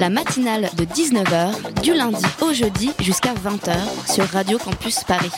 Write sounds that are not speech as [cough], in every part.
La matinale de 19h, du lundi au jeudi jusqu'à 20h sur Radio Campus Paris.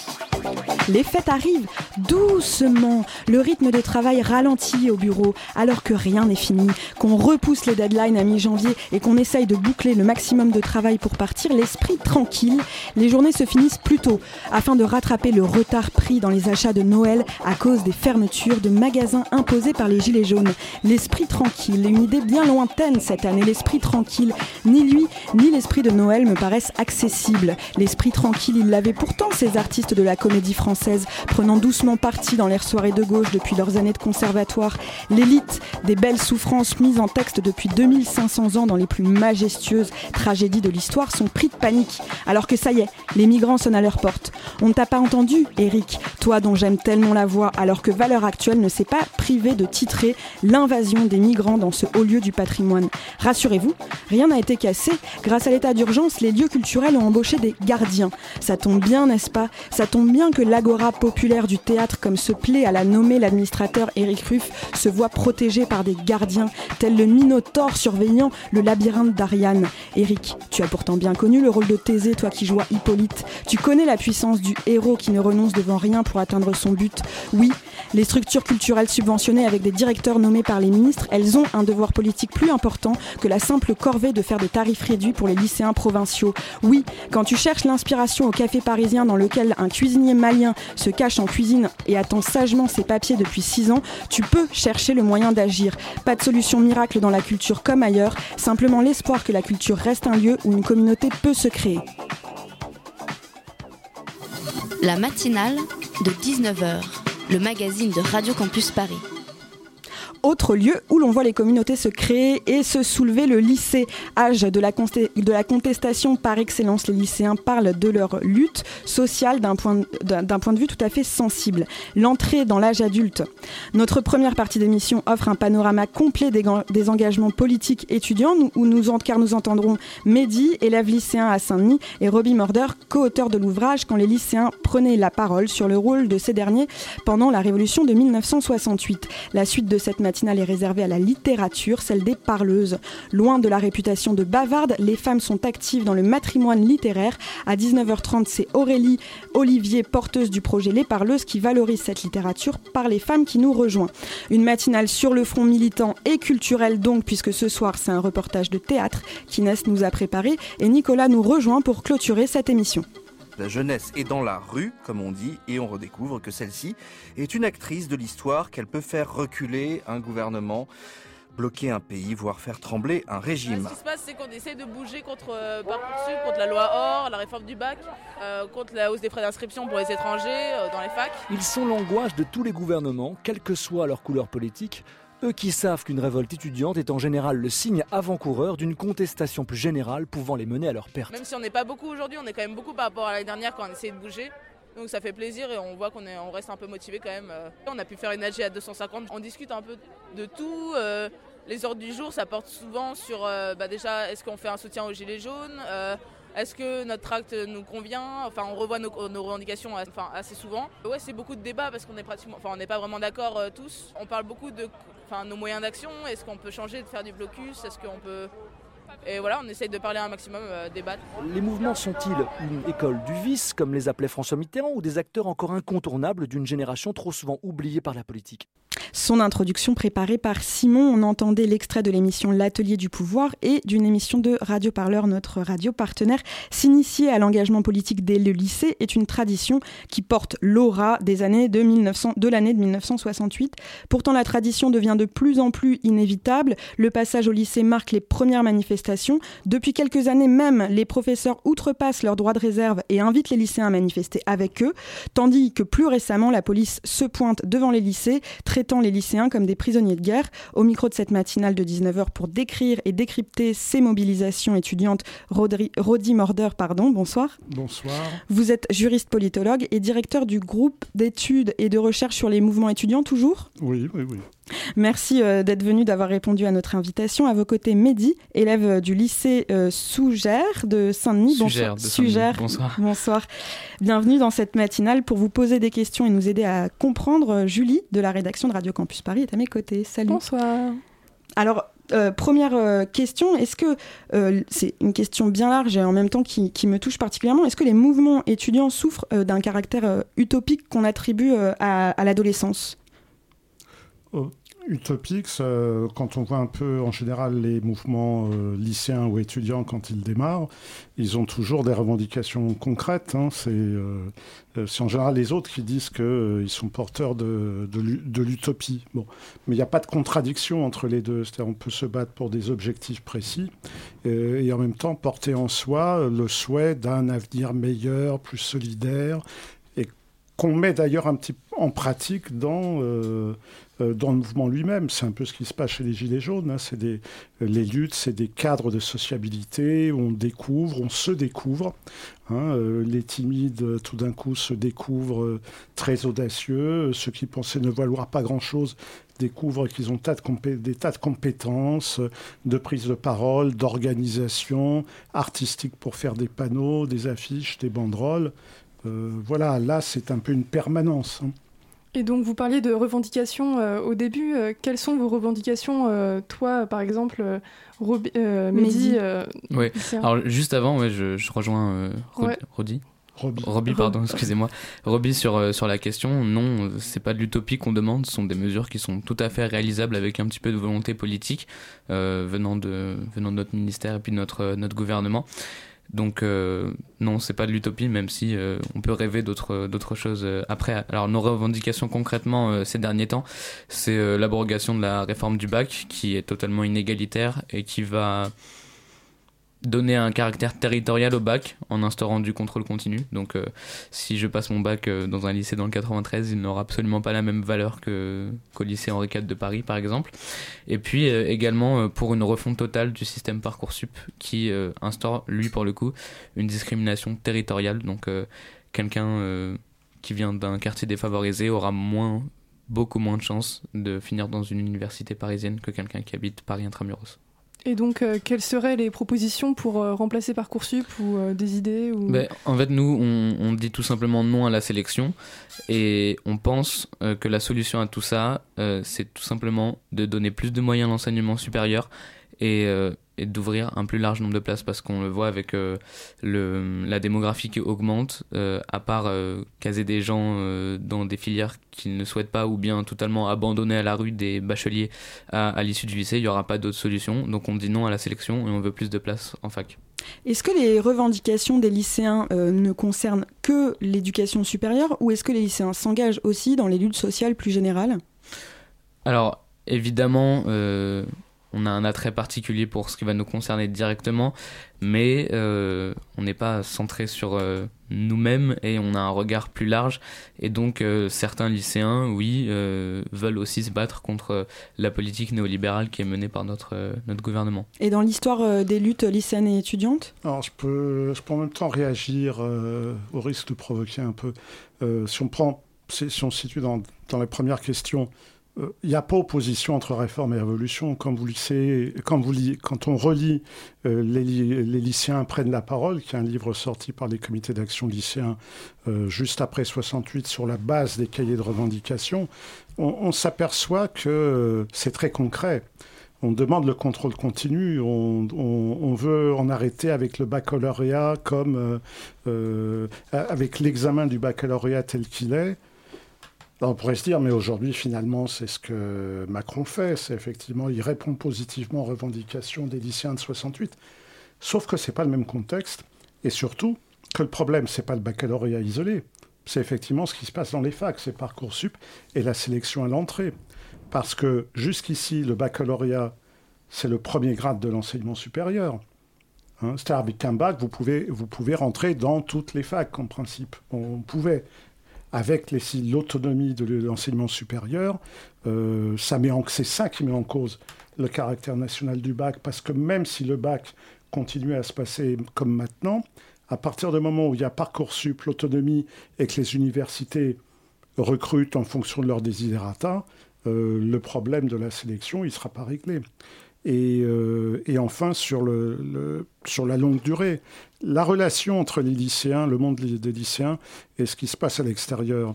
Les fêtes arrivent doucement. Le rythme de travail ralentit au bureau alors que rien n'est fini, qu'on repousse les deadlines à mi-janvier et qu'on essaye de boucler le maximum de travail pour partir, l'esprit tranquille. Les journées se finissent plus tôt afin de rattraper le retard pris dans les achats de Noël à cause des fermetures de magasins imposées par les Gilets jaunes. L'esprit tranquille, une idée bien lointaine cette année. L'esprit tranquille, ni lui ni l'esprit de Noël me paraissent accessibles. L'esprit tranquille, il l'avait pourtant ces artistes de la comédie française, prenant doucement parti dans l'air soirée de gauche depuis leurs années de conservatoire. L'élite des belles souffrances mises en texte depuis 2500 ans dans les plus majestueuses tragédies de l'histoire sont pris de panique. Alors que ça y est, les migrants sonnent à leur porte. On ne t'a pas entendu, Eric, toi dont j'aime tellement la voix, alors que Valeur Actuelle ne s'est pas privée de titrer l'invasion des migrants dans ce haut lieu du patrimoine. Rassurez-vous, rien n'a été cassé. Grâce à l'état d'urgence, les lieux culturels ont embauché des gardiens. Ça tombe bien, n'est-ce pas? Ça tombe bien que l'agora populaire du comme se plaît à la nommer l'administrateur Éric Ruff, se voit protégé par des gardiens, tel le Minotaure surveillant le labyrinthe d'Ariane. Éric, tu as pourtant bien connu le rôle de Thésée, toi qui jouas Hippolyte. Tu connais la puissance du héros qui ne renonce devant rien pour atteindre son but. Oui, les structures culturelles subventionnées avec des directeurs nommés par les ministres, elles ont un devoir politique plus important que la simple corvée de faire des tarifs réduits pour les lycéens provinciaux. Oui, quand tu cherches l'inspiration au café parisien dans lequel un cuisinier malien se cache en cuisine et attend sagement ses papiers depuis 6 ans, tu peux chercher le moyen d'agir. Pas de solution miracle dans la culture comme ailleurs, simplement l'espoir que la culture reste un lieu où une communauté peut se créer. La matinale de 19h, le magazine de Radio Campus Paris. Autre lieu où l'on voit les communautés se créer et se soulever, le lycée. Âge de la, contestation par excellence, les lycéens parlent de leur lutte sociale d'un point, de vue tout à fait sensible. L'entrée dans l'âge adulte. Notre première partie d'émission offre un panorama complet des, engagements politiques étudiants, où nous, car nous entendrons Mehdi, élève lycéen à Saint-Denis, et Robbie Morder, co-auteur de l'ouvrage Quand les lycéens prenaient la parole sur le rôle de ces derniers pendant la révolution de 1968. La suite de cette matinale est réservée à la littérature, celle des parleuses. Loin de la réputation de bavarde, les femmes sont actives dans le matrimoine littéraire. À 19h30, c'est Aurélie Olivier, porteuse du projet Les Parleuses, qui valorise cette littérature par les femmes qui nous rejoint. Une matinale sur le front militant et culturel donc, puisque ce soir c'est un reportage de théâtre qu'Inès nous a préparé et Nicolas nous rejoint pour clôturer cette émission. La jeunesse est dans la rue, comme on dit, et on redécouvre que celle-ci est une actrice de l'histoire, qu'elle peut faire reculer un gouvernement, bloquer un pays, voire faire trembler un régime. Ce qui se passe, c'est qu'on essaie de bouger contre euh, Parcoursup, contre la loi OR, la réforme du bac, euh, contre la hausse des frais d'inscription pour les étrangers euh, dans les facs. Ils sont l'angoisse de tous les gouvernements, quelle que soit leur couleur politique, eux qui savent qu'une révolte étudiante est en général le signe avant-coureur d'une contestation plus générale pouvant les mener à leur perte. Même si on n'est pas beaucoup aujourd'hui, on est quand même beaucoup par rapport à l'année dernière quand on essayait de bouger. Donc ça fait plaisir et on voit qu'on on reste un peu motivé quand même. euh. On a pu faire une AG à 250. On discute un peu de tout. euh, les ordres du jour, ça porte souvent sur euh, bah déjà, est-ce qu'on fait un soutien aux Gilets jaunes Est-ce que notre acte nous convient? Enfin, on revoit nos, revendications assez souvent. Ouais, c'est beaucoup de débats parce qu'on enfin, on n'est pas vraiment d'accord tous. On parle beaucoup de, enfin, nos moyens d'action. Est-ce qu'on peut changer de faire du blocus Est-ce qu'on peut et voilà, on essaye de parler un maximum, euh, débattre. Les mouvements sont-ils une école du vice, comme les appelait François Mitterrand, ou des acteurs encore incontournables d'une génération trop souvent oubliée par la politique? Son introduction préparée par Simon, on entendait l'extrait de l'émission L'Atelier du pouvoir et d'une émission de Radio Parleur, notre radio partenaire. S'initier à l'engagement politique dès le lycée est une tradition qui porte l'aura des années de, 1900, de l'année de 1968. Pourtant, la tradition devient de plus en plus inévitable. Le passage au lycée marque les premières manifestations. Depuis quelques années même, les professeurs outrepassent leurs droits de réserve et invitent les lycéens à manifester avec eux, tandis que plus récemment, la police se pointe devant les lycées, traitant les lycéens comme des prisonniers de guerre. Au micro de cette matinale de 19h pour décrire et décrypter ces mobilisations étudiantes, Rodi Morder, pardon, bonsoir. Bonsoir. Vous êtes juriste politologue et directeur du groupe d'études et de recherche sur les mouvements étudiants, toujours? Oui, oui, oui. Merci euh, d'être venu, d'avoir répondu à notre invitation. À vos côtés, Mehdi, élève euh, du lycée euh, Sougère de Saint-Denis. Bonsoir. Bonsoir. Bonsoir. Bienvenue dans cette matinale pour vous poser des questions et nous aider à comprendre. Julie, de la rédaction de Radio Campus Paris, est à mes côtés. Salut. Bonsoir. Alors, première question, est-ce que c'est une question bien large et en même temps qui, me touche particulièrement Est-ce que les mouvements étudiants souffrent d'un caractère utopique qu'on attribue à, à l'adolescence? Oh, utopique, quand on voit un peu en général les mouvements euh, lycéens ou étudiants quand ils démarrent, ils ont toujours des revendications concrètes. Hein. Euh, euh, c'est en général les autres qui disent qu'ils sont porteurs de, l'utopie. Bon. Mais il n'y a pas de contradiction entre les deux. C'est-à-dire on peut se battre pour des objectifs précis et en même temps porter en soi le souhait d'un avenir meilleur, plus solidaire et qu'on met d'ailleurs un petit en pratique dans euh, dans le mouvement lui-même. C'est un peu ce qui se passe chez les Gilets jaunes. Hein. C'est des, les luttes, c'est des cadres de sociabilité. On découvre, on se découvre. Hein. Euh, les timides, tout d'un coup, se découvrent euh, très audacieux. Ceux qui pensaient ne valoir pas grand-chose découvrent qu'ils ont des tas de compétences, de prise de parole, d'organisation artistique pour faire des panneaux, des affiches, des banderoles. voilà, là, c'est un peu une permanence. Hein. Et donc vous parliez de revendications euh, au début. Euh, quelles sont vos revendications, euh, toi par exemple, Mehdi Oui, alors juste avant, ouais, je, rejoins Rodi. Roby. pardon, excusez-moi. Roby sur, sur la question, non, c'est pas de l'utopie qu'on demande, ce sont des mesures qui sont tout à fait réalisables avec un petit peu de volonté politique venant, de, venant de notre ministère et puis de notre, notre gouvernement. Donc euh, non, c'est pas de l'utopie, même si euh, on peut rêver d'autres d'autres choses euh, après. Alors nos revendications concrètement ces derniers temps, c'est l'abrogation de la réforme du bac, qui est totalement inégalitaire et qui va donner un caractère territorial au bac en instaurant du contrôle continu. Donc euh, si je passe mon bac euh, dans un lycée dans le 93, il n'aura absolument pas la même valeur qu'au lycée Henri IV de Paris par exemple. Et puis euh, également pour une refonte totale du système Parcoursup qui instaure lui pour le coup une discrimination territoriale. Donc quelqu'un qui vient d'un quartier défavorisé aura moins beaucoup moins de chances de finir dans une université parisienne que quelqu'un qui habite Paris intramuros. Et donc, euh, quelles seraient les propositions pour euh, remplacer Parcoursup ou euh, des idées ou... Ben, en fait, nous, on, on, dit tout simplement non à la sélection et on pense que la solution à tout ça, c'est tout simplement de donner plus de moyens à l'enseignement supérieur et, et d'ouvrir un plus large nombre de places parce qu'on le voit avec euh, le, la démographie qui augmente, euh, à part euh, caser des gens dans des filières qu'ils ne souhaitent pas ou bien totalement abandonner à la rue des bacheliers à, à l'issue du lycée, il n'y aura pas d'autre solution. Donc on dit non à la sélection et on veut plus de places en fac. Est-ce que les revendications des lycéens ne concernent que l'éducation supérieure ou est-ce que les lycéens s'engagent aussi dans les luttes sociales plus générales? Alors évidemment on a un attrait particulier pour ce qui va nous concerner directement, mais euh, on n'est pas centré sur euh, nous-mêmes et on a un regard plus large. Et donc euh, certains lycéens, oui, veulent aussi se battre contre la politique néolibérale qui est menée par notre, notre gouvernement. Et dans l'histoire des luttes lycéennes et étudiantes? Alors je peux, je peux en même temps réagir au risque de provoquer un peu. si on prend, si on se situe dans, dans les premières questions, il euh, n'y a pas opposition entre réforme et révolution. Quand, vous lisez, quand, vous quand on relit euh, les, lycéens prennent la parole, qui est un livre sorti par les comités d'action lycéens euh, juste après 68 sur la base des cahiers de revendication, on, s'aperçoit que c'est très concret. On demande le contrôle continu, on, veut en arrêter avec le baccalauréat comme avec l'examen du baccalauréat tel qu'il est on pourrait se dire, mais aujourd'hui, finalement, c'est ce que Macron fait. C'est effectivement, il répond positivement aux revendications des lycéens de 68. Sauf que ce n'est pas le même contexte. Et surtout, que le problème, ce n'est pas le baccalauréat isolé. C'est effectivement ce qui se passe dans les facs, c'est Parcoursup et la sélection à l'entrée. Parce que jusqu'ici, le baccalauréat, c'est le premier grade de l'enseignement supérieur. Hein, C'est-à-dire avec un bac, vous pouvez, vous pouvez rentrer dans toutes les facs, en principe. On pouvait. Avec l'autonomie de l'enseignement supérieur, euh, ça met en, c'est ça qui met en cause le caractère national du bac, parce que même si le bac continuait à se passer comme maintenant, à partir du moment où il y a Parcoursup, l'autonomie et que les universités recrutent en fonction de leurs desiderata, euh, le problème de la sélection, il ne sera pas réglé. Et, euh, et enfin, sur, le, sur la longue durée, la relation entre les lycéens, le monde des lycéens et ce qui se passe à l'extérieur,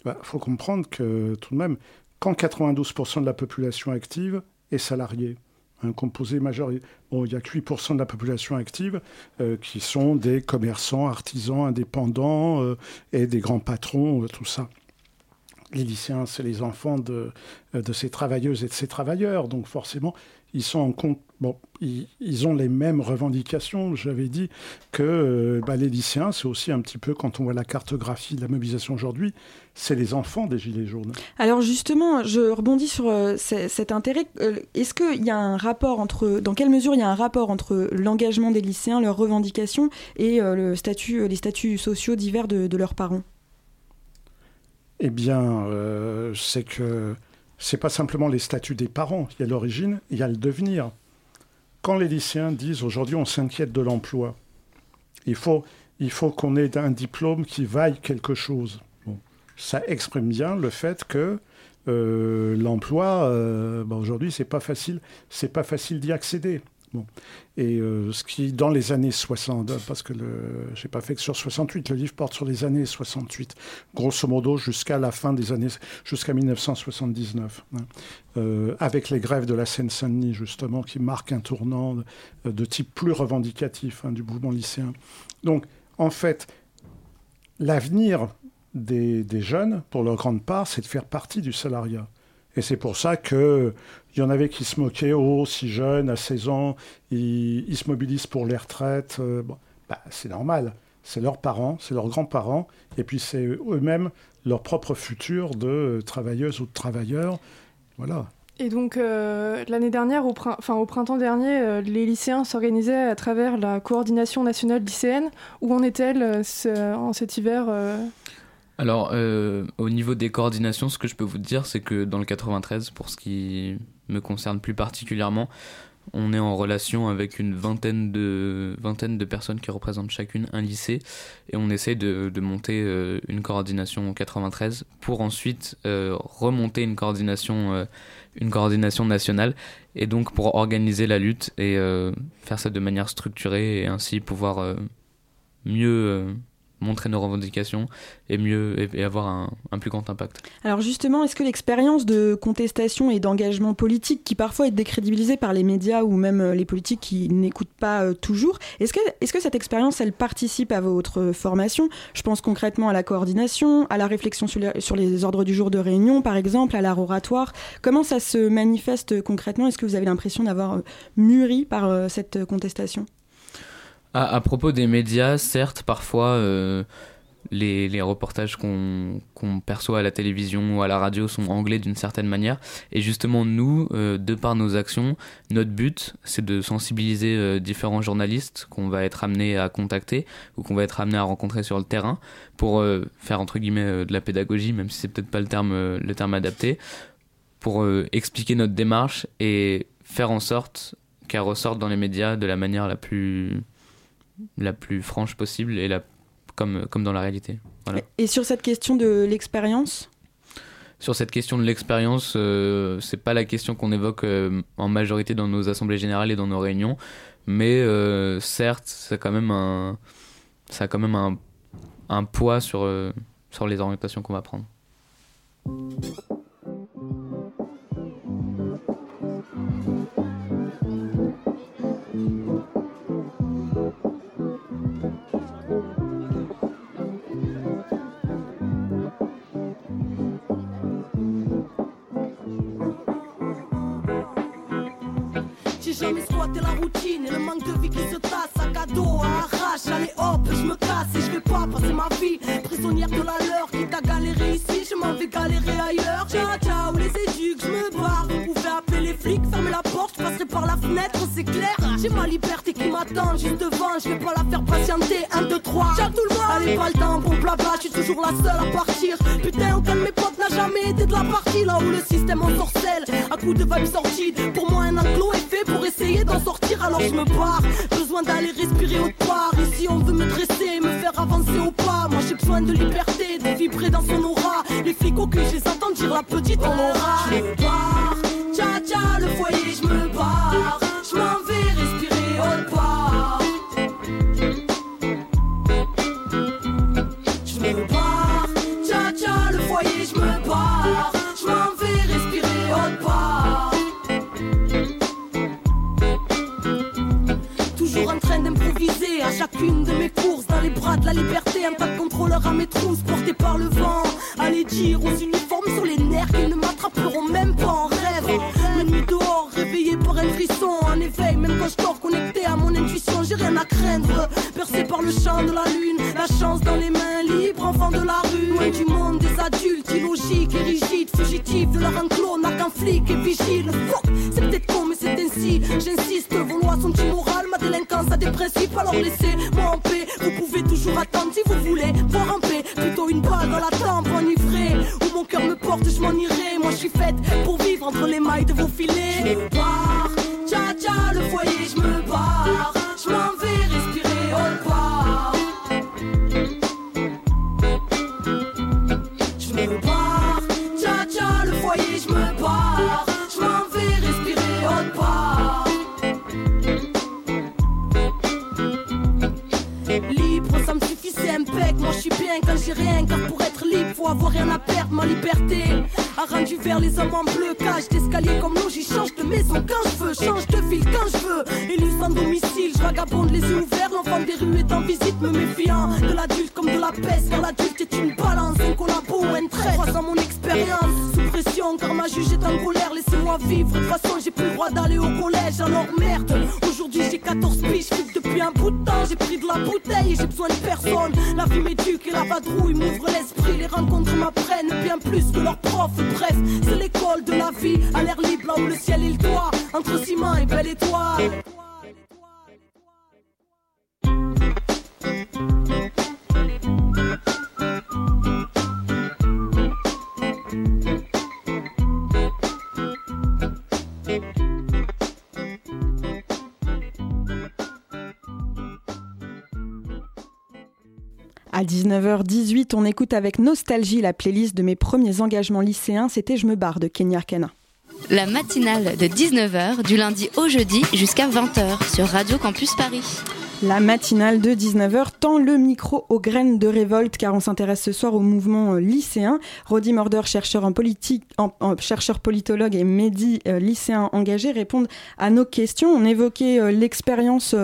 il bah, faut comprendre que tout de même, quand 92% de la population active est salariée, un composé majeur. Bon, il n'y a que 8% de la population active euh, qui sont des commerçants, artisans, indépendants euh, et des grands patrons, tout ça. Les lycéens, c'est les enfants de, de ces travailleuses et de ces travailleurs. Donc forcément, ils sont en compte. Bon, ils, ont les mêmes revendications, j'avais dit, que euh, bah, les lycéens, c'est aussi un petit peu, quand on voit la cartographie de la mobilisation aujourd'hui, c'est les enfants des Gilets jaunes. Alors justement, je rebondis sur euh, cet intérêt. Euh, est-ce qu'il y a un rapport entre, dans quelle mesure il y a un rapport entre l'engagement des lycéens, leurs revendications et le statut, les statuts sociaux divers de, de leurs parents? Eh bien, c'est que c'est pas simplement les statuts des parents. Il y a l'origine, il y a le devenir. Quand les lycéens disent aujourd'hui on s'inquiète de l'emploi, il faut, qu'on ait un diplôme qui vaille quelque chose. Ça exprime bien le fait que euh, l'emploi, euh, bah, aujourd'hui, c'est pas facile, pas facile d'y accéder. Et euh, ce qui, dans les années 60, parce que je n'ai pas fait que sur 68, le livre porte sur les années 68, grosso modo jusqu'à la fin des années, jusqu'à 1979, hein. euh, avec les grèves de la Seine-Saint-Denis, justement, qui marquent un tournant de, type plus revendicatif hein, du mouvement lycéen. Donc, en fait, l'avenir des jeunes, pour leur grande part, c'est de faire partie du salariat. Et c'est pour ça qu'il y en avait qui se moquaient, oh, si jeune, à 16 ans, ils, se mobilisent pour les retraites. Euh, bah, c'est normal. C'est leurs parents, c'est leurs grands-parents, et puis c'est eux-mêmes leur propre futur de travailleuses ou de travailleurs. Voilà. Et donc, euh, l'année dernière, au, au, printemps dernier, euh, les lycéens s'organisaient à travers la coordination nationale lycéenne. Où en est-elle en cet hiver alors, euh, au niveau des coordinations, ce que je peux vous dire, c'est que dans le 93, pour ce qui me concerne plus particulièrement, on est en relation avec une vingtaine de, vingtaine de personnes qui représentent chacune un lycée et on essaie de, monter euh, une coordination en 93 pour ensuite euh, remonter une coordination, une coordination nationale et donc pour organiser la lutte et faire ça de manière structurée et ainsi pouvoir mieux montrer nos revendications et mieux et, avoir un, plus grand impact. Alors justement, est-ce que l'expérience de contestation et d'engagement politique, qui parfois est décrédibilisée par les médias ou même euh, les politiques qui n'écoutent pas euh, toujours, est-ce que, est-ce que cette expérience, elle participe à votre formation? Je pense concrètement à la coordination, à la réflexion sur les, sur les ordres du jour de réunion, par exemple, à l'art oratoire. Comment ça se manifeste concrètement? Est-ce que vous avez l'impression d'avoir euh, mûri par cette contestation? À, propos des médias, certes, parfois, euh, les, reportages qu'on perçoit à la télévision ou à la radio sont anglais d'une certaine manière. Et justement, nous, euh, de par nos actions, notre but, c'est de sensibiliser euh, différents journalistes qu'on va être amené à contacter ou qu'on va être amené à rencontrer sur le terrain pour faire, entre guillemets, de la pédagogie, même si c'est peut-être pas le terme, le terme adapté, pour expliquer notre démarche et faire en sorte qu'elle ressorte dans les médias de la manière la plus la plus franche possible et la, comme, comme dans la réalité. Et sur cette question de l'expérience? Sur cette question de l'expérience, euh, c'est pas la question qu'on évoque euh, en majorité dans nos assemblées générales et dans nos réunions, mais euh, certes, ça a quand même un, ça a quand même un, un poids sur, sur les orientations qu'on va prendre. Jamais squatté la routine et le manque de vie qui se tasse. À cadeau, à arrache, allez hop, je me casse et je vais c'est clair. J'ai ma liberté qui m'attend juste devant, je vais pas la faire patienter. 1, 2, 3, Ciao tout le monde. Allez, pas le temps, bon blabla, je suis toujours la seule à partir. Putain, aucun de mes potes n'a jamais été de la partie là où le système en sorcelle. À coup de vibes sorties, pour moi un enclos est fait pour essayer d'en sortir, alors je me barre. Besoin d'aller respirer autre part. Ici on veut me dresser, me faire avancer au pas. Moi j'ai besoin de liberté, de vibrer dans son aura. Les flics au cul, je les dire la petite en aura. Barre. Je m'en vais respirer autre part. Je me barre, tcha tcha, le foyer, je me barre. Je m'en vais respirer autre part. Toujours en train d'improviser à chacune de mes courses dans les bras de la liberté. Un tas de contrôleurs à mes trousses portés par le vent. Allez dire aux uniformes sur les nerfs qu'ils ne m'attraperont même pas je dors connecté à mon intuition, j'ai rien à craindre. Percé par le champ de la lune, la chance dans les mains libres, enfant de la rue. Loin du monde des adultes, illogiques et rigides, fugitifs de leur enclos, n'a qu'un flic et vigile. C'est peut-être con, mais c'est ainsi. J'insiste, vos lois sont immorales, ma délinquance a des principes, alors laissez-moi en paix. Vous pouvez toujours attendre si vous voulez voir en paix. Plutôt une balle dans la tempe, enivrée. Où mon cœur me porte, je m'en irai. Moi je suis faite pour vivre entre les mailles de vos filets. Foyer, je me barre. Je m'en vais les yeux ouverts. L'enfant des rues est en visite, me méfiant de l'adulte comme de la peste. Car l'adulte est une balance, un collabo un trait. Croisant mon expérience, sous pression, car ma juge est en colère. Laissez-moi vivre, de toute façon j'ai plus le droit d'aller au collège. Alors merde, aujourd'hui j'ai 14 piges, depuis un bout de temps. J'ai pris de la bouteille et j'ai besoin de personne. La vie m'éduque et la vadrouille m'ouvre l'esprit. Les rencontres m'apprennent bien plus que leurs profs. Bref, c'est l'école de la vie, à l'air libre là où le ciel est le toit. Entre ciment et belle étoile. 19h18, on écoute avec nostalgie la playlist de mes premiers engagements lycéens. C'était Je me barre de Kenya Arcana. La matinale de 19h du lundi au jeudi jusqu'à 20h sur Radio Campus Paris. La matinale de 19h tend le micro aux graines de révolte car on s'intéresse ce soir au mouvement euh, lycéen. Rodi Morder, chercheur en politique, chercheur politologue et Mehdi, euh, lycéen engagé, répondent à nos questions. On évoquait euh, l'expérience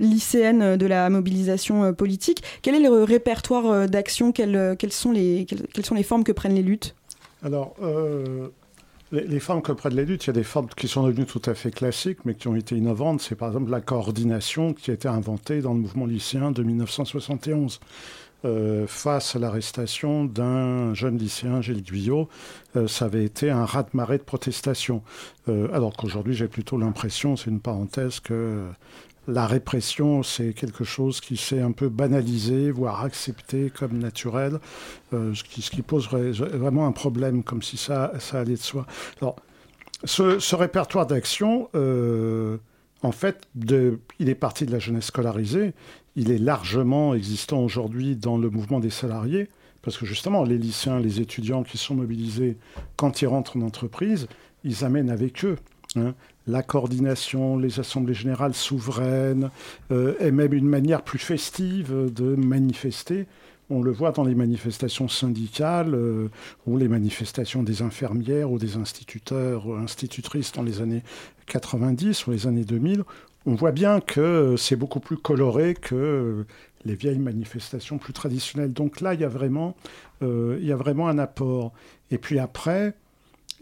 lycéenne de la mobilisation politique. Quel est le répertoire d'action? Quelles, sont les, quelles, sont les formes que prennent les luttes? Alors, les, formes que prennent les luttes, il y a des formes qui sont devenues tout à fait classiques, mais qui ont été innovantes. C'est par exemple la coordination qui a été inventée dans le mouvement lycéen de 1971. Euh, face à l'arrestation d'un jeune lycéen, Gilles Guyot, euh, ça avait été un raz-de-marée de protestation. Euh, alors qu'aujourd'hui, j'ai plutôt l'impression, c'est une parenthèse, que la répression, c'est quelque chose qui s'est un peu banalisé, voire accepté comme naturel, euh, ce, qui, pose vra- vraiment un problème, comme si ça, allait de soi. Alors, ce, répertoire d'action, euh, en fait, il est parti de la jeunesse scolarisée, il est largement existant aujourd'hui dans le mouvement des salariés, parce que justement, les lycéens, les étudiants qui sont mobilisés, quand ils rentrent en entreprise, ils amènent avec eux hein, la coordination, les assemblées générales souveraines, euh, et même une manière plus festive de manifester. On le voit dans les manifestations syndicales euh, ou les manifestations des infirmières ou des instituteurs institutrices dans les années 90 ou les années 2000. On voit bien que c'est beaucoup plus coloré que les vieilles manifestations plus traditionnelles. Donc là, il y a vraiment, euh, il y a vraiment un apport. Et puis après,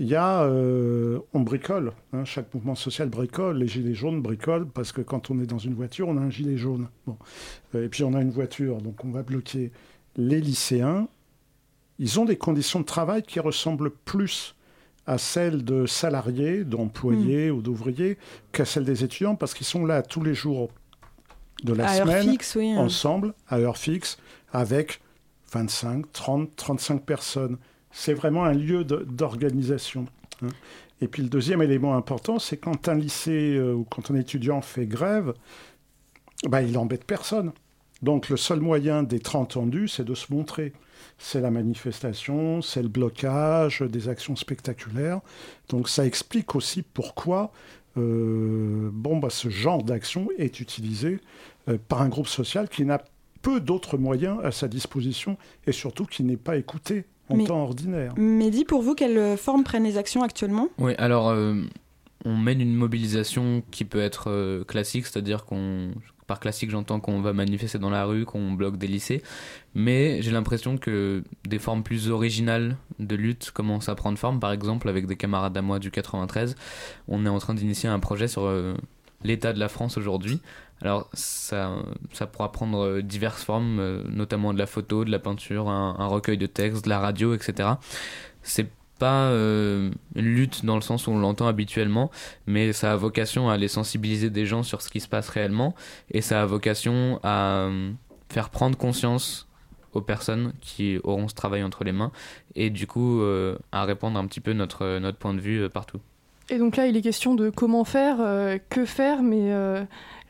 il y a, euh, on bricole. hein, chaque mouvement social bricole. Les gilets jaunes bricolent parce que quand on est dans une voiture, on a un gilet jaune. Bon. Euh, Et puis on a une voiture, donc on va bloquer. Les lycéens, ils ont des conditions de travail qui ressemblent plus à celle de salariés, d'employés hmm. ou d'ouvriers qu'à celle des étudiants parce qu'ils sont là tous les jours de la semaine hein. ensemble, à heure fixe, avec 25, 30, 35 personnes. C'est vraiment un lieu d'organisation. Hein. Et puis le deuxième élément important, c'est quand un lycée euh, ou quand un étudiant fait grève, bah, il embête personne. Donc le seul moyen d'être entendu, c'est de se montrer. C'est la manifestation, c'est le blocage, des actions spectaculaires. Donc ça explique aussi pourquoi euh, bon, bah, ce genre d'action est utilisé euh, par un groupe social qui n'a peu d'autres moyens à sa disposition et surtout qui n'est pas écouté en temps ordinaire. Mais dis pour vous, quelle forme prennent les actions actuellement? Oui, alors euh, on mène une mobilisation qui peut être classique, c'est-à-dire qu'on par classique, j'entends qu'on va manifester dans la rue, qu'on bloque des lycées, mais j'ai l'impression que des formes plus originales de lutte commencent à prendre forme. Par exemple, avec des camarades à moi du 93, on est en train d'initier un projet sur euh, l'état de la France aujourd'hui. Alors ça, ça pourra prendre diverses formes, euh, notamment de la photo, de la peinture, un, recueil de textes, de la radio, etc. C'est pas euh, une lutte dans le sens où on l'entend habituellement, mais ça a vocation à aller sensibiliser des gens sur ce qui se passe réellement et ça a vocation à euh, faire prendre conscience aux personnes qui auront ce travail entre les mains et du coup euh, à répandre un petit peu notre, notre point de vue partout. Et donc là, il est question de comment faire, que faire, mais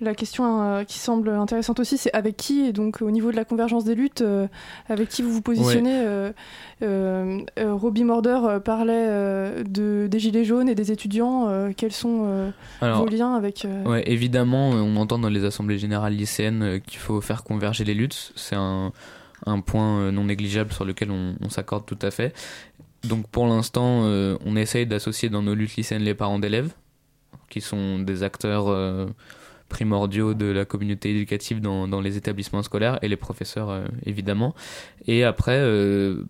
la question euh, qui semble intéressante aussi, c'est avec qui, et donc au niveau de la convergence des luttes, euh, avec qui vous vous positionnez euh, Robbie Morder parlait de, des Gilets jaunes et des étudiants. quels sont vos liens avec... Ouais, évidemment, on entend dans les assemblées générales lycéennes qu'il faut faire converger les luttes. C'est un, un, point non négligeable sur lequel on, on s'accorde tout à fait. Donc pour l'instant, on essaye d'associer dans nos luttes lycéennes les parents d'élèves, qui sont des acteurs primordiaux de la communauté éducative dans, les établissements scolaires et les professeurs euh, évidemment. Et après, euh,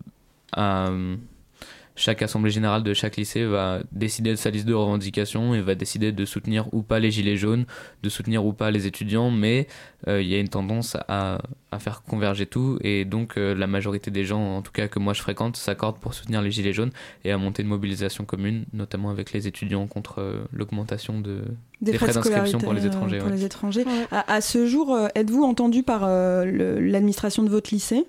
chaque assemblée générale de chaque lycée va décider de sa liste de revendications et va décider de soutenir ou pas les gilets jaunes, de soutenir ou pas les étudiants, mais euh, il y a une tendance à, à, faire converger tout et donc euh, la majorité des gens, en tout cas que moi je fréquente, s'accordent pour soutenir les gilets jaunes et à monter une mobilisation commune, notamment avec les étudiants contre euh, l'augmentation de, des, frais, d'inscription pour les étrangers. Pour les étrangers. À, à, ce jour, êtes-vous entendu par l'administration de votre lycée?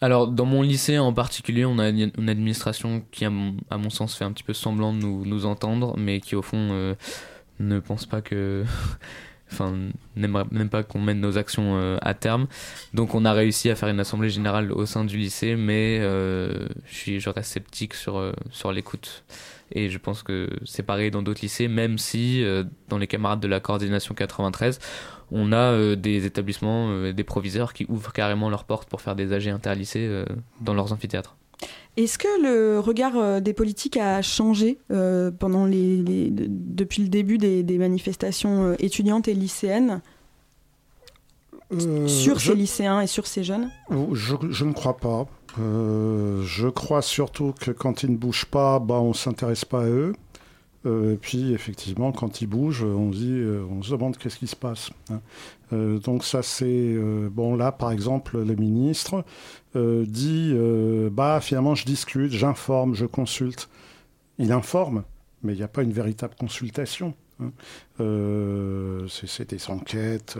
Alors, dans mon lycée en particulier, on a une administration qui, à mon, sens, fait un petit peu semblant de nous, entendre, mais qui, au fond, euh, ne pense pas que. [laughs] enfin, même pas qu'on mène nos actions euh, à terme. Donc, on a réussi à faire une assemblée générale au sein du lycée, mais euh, je, je reste sceptique sur, sur l'écoute. Et je pense que c'est pareil dans d'autres lycées, même si, dans les camarades de la coordination 93, on a euh, des établissements, euh, des proviseurs qui ouvrent carrément leurs portes pour faire des AG interlycées euh, dans leurs amphithéâtres. Est-ce que le regard des politiques a changé pendant les, depuis le début des, manifestations étudiantes et lycéennes sur ces lycéens et sur ces jeunes? Je, je, ne crois pas. je crois surtout que quand ils ne bougent pas, bah, on ne s'intéresse pas à eux. Euh, puis effectivement, quand il bouge, on se euh, demande qu'est-ce qui se passe. Hein. Euh, donc ça c'est bon là par exemple le ministre dit bah finalement je discute, j'informe, je consulte. Il informe, mais il n'y a pas une véritable consultation. Hein. c'est des enquêtes,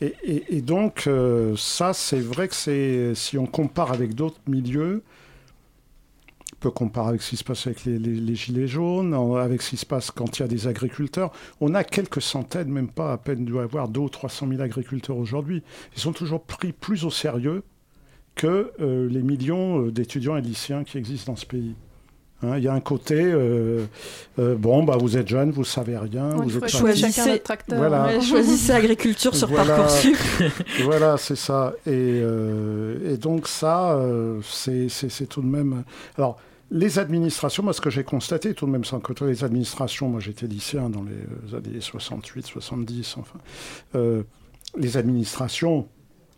et, et, donc ça c'est vrai que c'est si on compare avec d'autres milieux, peut comparer avec ce qui se passe avec les, gilets jaunes, avec ce qui se passe quand il y a des agriculteurs. On a quelques centaines, même pas à peine, doit avoir 200 ou 300 000 agriculteurs aujourd'hui. Ils sont toujours pris plus au sérieux que euh, les millions euh, d'étudiants et de lycéens qui existent dans ce pays. Hein, il y a un côté, euh, bon, bah, vous êtes jeune, vous savez rien. vous êtes choisissez, voilà. choisissez agriculture sur voilà, Parcoursup. [laughs] voilà, c'est ça. Et, et, donc ça, c'est tout de même... Alors, les administrations, moi ce que j'ai constaté tout de même sans côté les administrations, moi j'étais lycéen dans les années 68, 70, enfin, euh, les administrations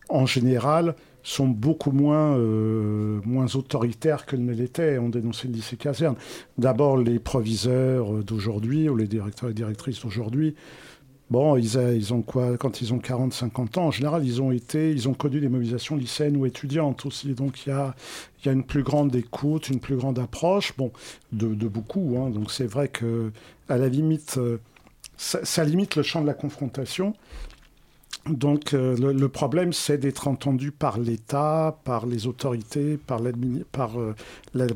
en général sont beaucoup moins, euh, moins autoritaires qu'elles ne l'étaient. On dénonçait le lycée caserne. D'abord les proviseurs d'aujourd'hui, ou les directeurs et directrices d'aujourd'hui, Bon, ils, ont quoi Quand ils ont 40, 50 ans, en général, ils ont été, ils ont connu des mobilisations lycéennes ou étudiantes aussi. Donc il y a, une plus grande écoute, une plus grande approche, bon, de, beaucoup. Hein. Donc c'est vrai que, à la limite, euh, ça, limite le champ de la confrontation. Donc euh, le, problème, c'est d'être entendu par l'État, par les autorités, par, euh,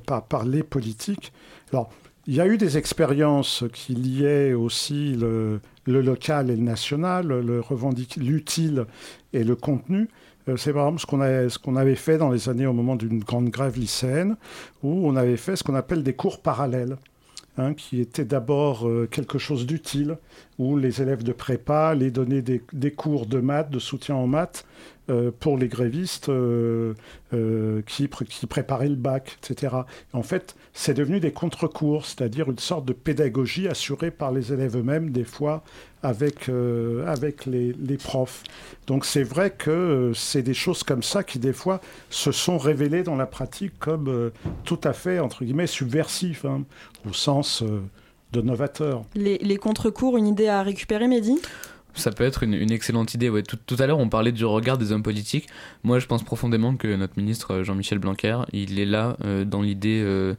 par, les politiques. Alors, il y a eu des expériences qui liaient aussi le, local et le national, le l'utile et le contenu. Euh, c'est par exemple ce qu'on, avait fait dans les années au moment d'une grande grève lycéenne, où on avait fait ce qu'on appelle des cours parallèles. Hein, qui était d'abord euh, quelque chose d'utile, où les élèves de prépa les donnaient des, des, cours de maths, de soutien en maths, euh, pour les grévistes euh, qui, qui, préparaient le bac, etc. En fait, c'est devenu des contre-cours, c'est-à-dire une sorte de pédagogie assurée par les élèves eux-mêmes, des fois avec, avec les, profs. Donc c'est vrai que c'est des choses comme ça qui, des fois, se sont révélées dans la pratique comme tout à fait, entre guillemets, subversifs, hein, au sens de novateur. Les, les contre-cours, une idée à récupérer, Mehdi? Ça peut être une, excellente idée. Tout, à l'heure, on parlait du regard des hommes politiques. Moi, je pense profondément que notre ministre euh, Jean-Michel Blanquer, il est là euh, dans l'idée. Euh,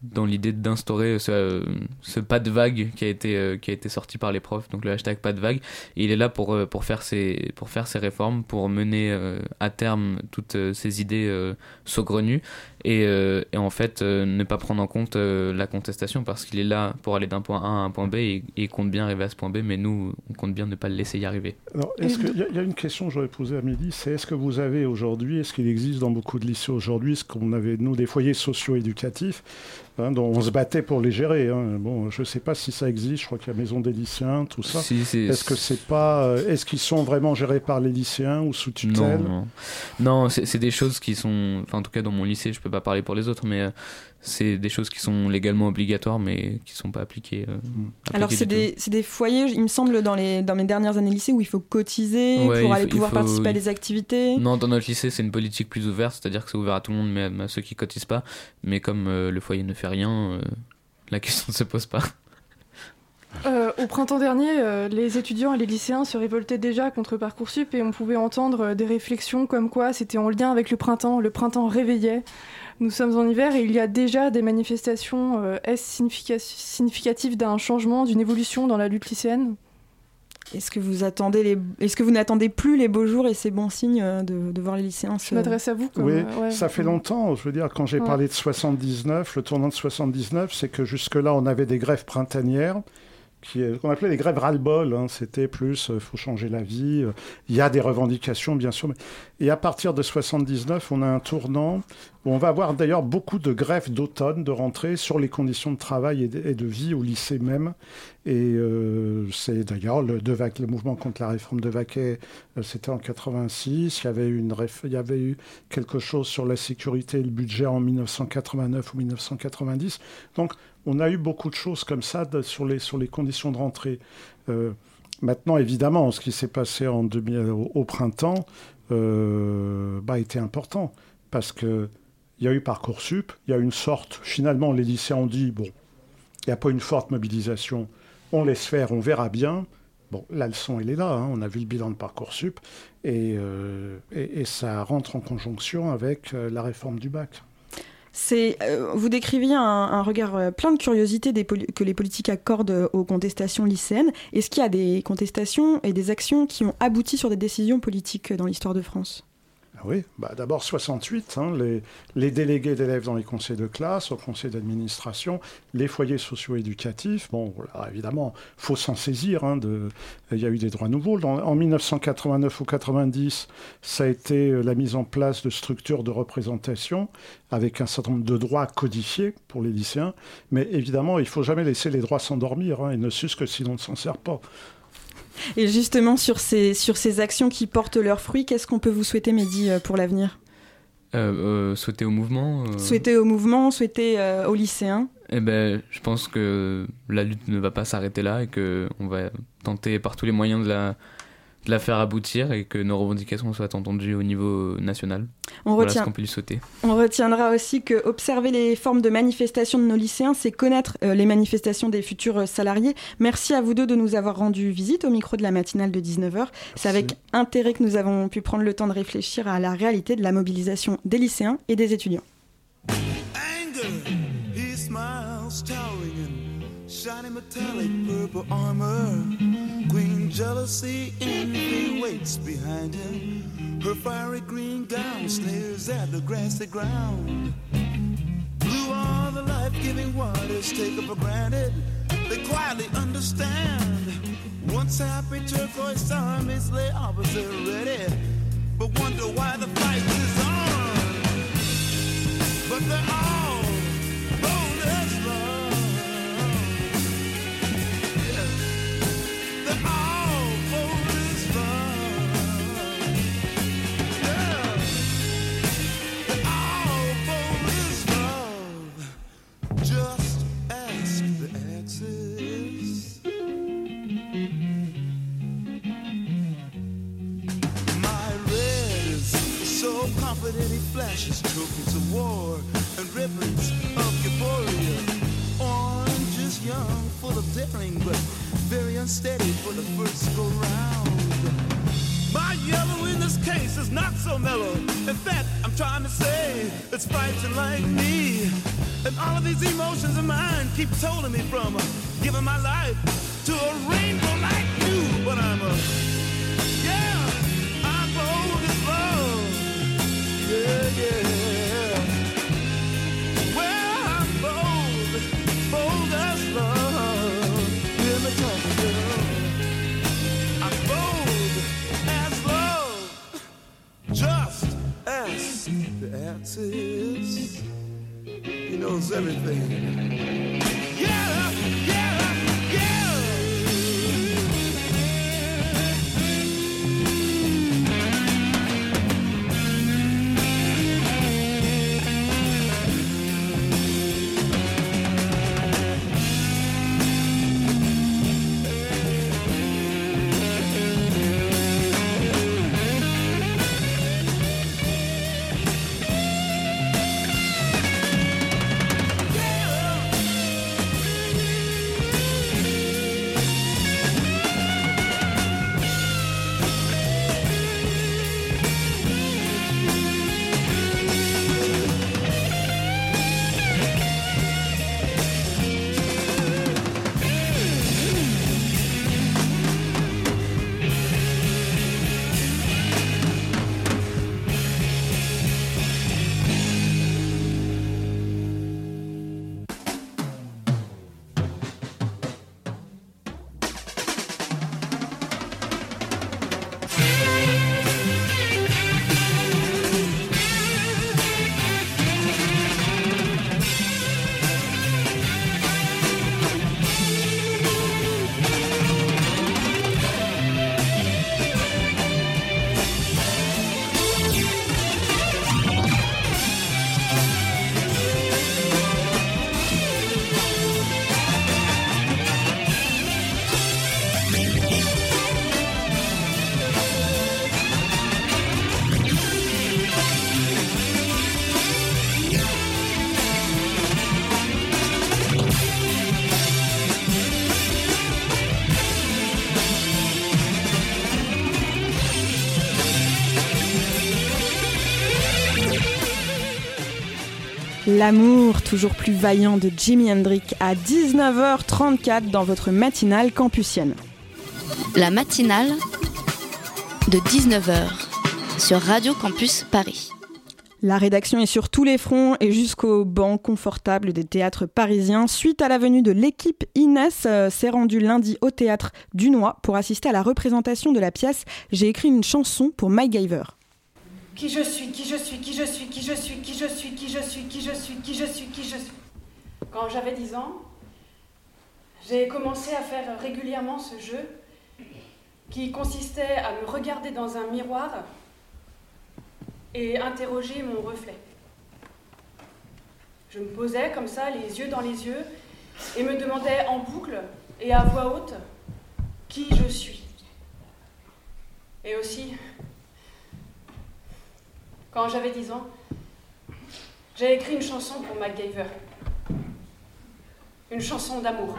dans l'idée d'instaurer ce, ce, pas de vague qui a été qui a été sorti par les profs donc le hashtag pas de vague il est là pour pour faire ses pour faire ses réformes pour mener à terme toutes ces idées saugrenues euh, et, en fait euh, ne pas prendre en compte euh, la contestation parce qu'il est là pour aller d'un point A à un point B et, il compte bien arriver à ce point B, mais nous, on compte bien ne pas le laisser y arriver. Est-ce qu'il y, a une question que j'aurais posée à midi, c'est est-ce que vous avez aujourd'hui, est-ce qu'il existe dans beaucoup de lycées aujourd'hui ce qu'on avait, nous, des foyers socio-éducatifs hein, dont on se battait pour les gérer hein. Bon, je ne sais pas si ça existe, je crois qu'il y a Maison des lycéens, tout ça. est-ce que c'est pas... est-ce qu'ils sont vraiment gérés par les lycéens ou sous tutelle? Non, non. non c'est des choses qui sont... Enfin, en tout cas, dans mon lycée, je peux pas parler pour les autres, mais euh, c'est des choses qui sont légalement obligatoires, mais qui ne sont pas appliquées. Euh. Alors, c'est des, des, foyers, il me semble, dans, les, dans mes dernières années lycée, où il faut cotiser pour aller pouvoir participer à des activités. Non, dans notre lycée, c'est une politique plus ouverte, c'est-à-dire que c'est ouvert à tout le monde, mais à, ceux qui cotisent pas. Mais comme euh, le foyer ne fait rien, la question ne se pose pas. au printemps dernier, les étudiants et les lycéens se révoltaient déjà contre Parcoursup et on pouvait entendre des réflexions comme quoi c'était en lien avec le printemps, le printemps réveillait. Nous sommes en hiver et il y a déjà des manifestations. Euh, est-ce significatif d'un changement, d'une évolution dans la lutte lycéenne? Est-ce que vous attendez les... Est-ce que vous n'attendez plus les beaux jours et c'est bon signe euh, de, voir les lycéens se... Je m'adresse à vous. oui, euh, ça fait longtemps. Je veux dire, quand j'ai parlé de 79, le tournant de 79, c'est que jusque-là, on avait des grèves printanières qu'on appelait les grèves ras-le-bol. Hein. C'était plus, euh, faut changer la vie. Il y a des revendications, bien sûr. Et à partir de 79, on a un tournant où on va avoir d'ailleurs beaucoup de grèves d'automne, de rentrée, sur les conditions de travail et de, vie au lycée même. Et euh, c'est d'ailleurs le, mouvement contre la réforme de Vaquet, euh, c'était en 86. Il y, avait il y avait eu quelque chose sur la sécurité et le budget en 1989 ou 1990. Donc on a eu beaucoup de choses comme ça sur, les, conditions de rentrée. Euh, maintenant, évidemment, ce qui s'est passé au, printemps euh, bah, était important parce qu'il y a eu Parcoursup, il y a une sorte, finalement, les lycéens ont dit, bon, il n'y a pas une forte mobilisation, on laisse faire, on verra bien. Bon, la leçon, elle est là, hein. on a vu le bilan de Parcoursup, et, euh, et, ça rentre en conjonction avec la réforme du bac. Euh, vous décriviez un, regard euh, plein de curiosité que les politiques accordent euh, aux contestations lycéennes. Est-ce qu'il y a des contestations et des actions qui ont abouti sur des décisions politiques dans l'histoire de France? Oui, bah d'abord 68, hein, les, délégués d'élèves dans les conseils de classe, au conseil d'administration, les foyers socio-éducatifs. Bon, évidemment, faut s'en saisir. Hein, il y a eu des droits nouveaux. en 1989 ou 90, ça a été euh, la mise en place de structures de représentation avec un certain nombre de droits codifiés pour les lycéens. Mais évidemment, il faut jamais laisser les droits s'endormir hein, et ne sus que si l'on ne s'en sert pas. Et justement, sur ces, sur ces actions qui portent leurs fruits, qu'est-ce qu'on peut vous souhaiter, Mehdi, euh, pour l'avenir? Euh, euh, souhaiter au mouvement Souhaiter au mouvement, souhaiter aux lycéens? Eh ben, je pense que la lutte ne va pas s'arrêter là et qu'on va tenter par tous les moyens de la, de la faire aboutir et que nos revendications soient entendues au niveau national. On, retient... qu'on peut lui sauter. on retiendra aussi que observer les formes de manifestation de nos lycéens, c'est connaître les manifestations des futurs salariés. Merci à vous deux de nous avoir rendu visite au micro de la matinale de 19h. C'est avec intérêt que nous avons pu prendre le temps de réfléchir à la réalité de la mobilisation des lycéens et des étudiants. shiny jealousy envy waits behind him. Her fiery green gown sneers at the grassy ground. Blue are the life-giving waters taken for granted. They quietly understand. Once happy turquoise armies lay opposite ready, but wonder why the fight is on. But they're all flashes trophies of war and ribbons of euphoria. Orange is young, full of daring, but very unsteady for the first go round. My yellow in this case is not so mellow. In fact, I'm trying to say it's fighting like me. And all of these emotions of mine keep tolling me from giving my life to a rainbow like you. But I'm a He knows everything. Yeah, yeah. L'amour toujours plus vaillant de Jimi Hendrix à 19h34 dans votre matinale campusienne. La matinale de 19h sur Radio Campus Paris. La rédaction est sur tous les fronts et jusqu'au banc confortable des théâtres parisiens. Suite à la venue de l'équipe Inès, euh, s'est rendue lundi au théâtre Dunois pour assister à la représentation de la pièce J'ai écrit une chanson pour MacGyver. Qui je suis, qui je suis, qui je suis, qui je suis, qui je suis, qui je suis, qui je suis, qui je suis, qui je suis. Quand j'avais 10 ans, j'ai commencé à faire régulièrement ce jeu qui consistait à me regarder dans un miroir et interroger mon reflet. Je me posais comme ça, les yeux dans les yeux, et me demandais en boucle et à voix haute qui je suis. Et aussi, Quand j'avais 10 ans, j'ai écrit une chanson pour MacGyver. Une chanson d'amour.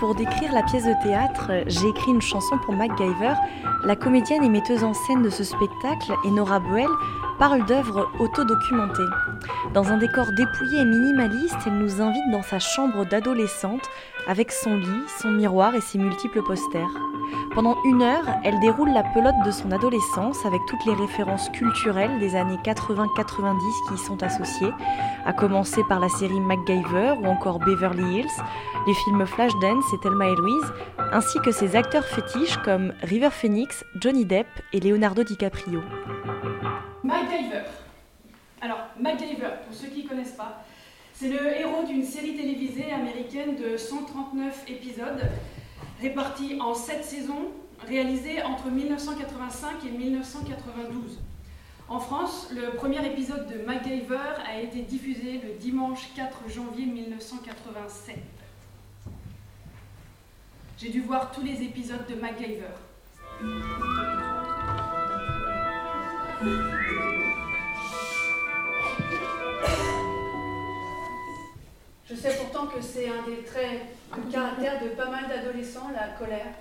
Pour décrire la pièce de théâtre, j'ai écrit une chanson pour MacGyver. La comédienne et metteuse en scène de ce spectacle, Enora Boel, parle d'œuvres autodocumentées. Dans un décor dépouillé et minimaliste, elle nous invite dans sa chambre d'adolescente avec son lit, son miroir et ses multiples posters. Pendant une heure, elle déroule la pelote de son adolescence avec toutes les références culturelles des années 80-90 qui y sont associées, à commencer par la série MacGyver ou encore Beverly Hills, les films Flashdance et Thelma et ainsi que ses acteurs fétiches comme River Phoenix, Johnny Depp et Leonardo DiCaprio. MacGyver. Alors, MacGyver, pour ceux qui ne connaissent pas, c'est le héros d'une série télévisée américaine de 139 épisodes, répartis en 7 saisons, réalisées entre 1985 et 1992. En France, le premier épisode de MacGyver a été diffusé le dimanche 4 janvier 1987. J'ai dû voir tous les épisodes de MacGyver. Je sais pourtant que c'est un des traits de caractère de pas mal d'adolescents, la colère.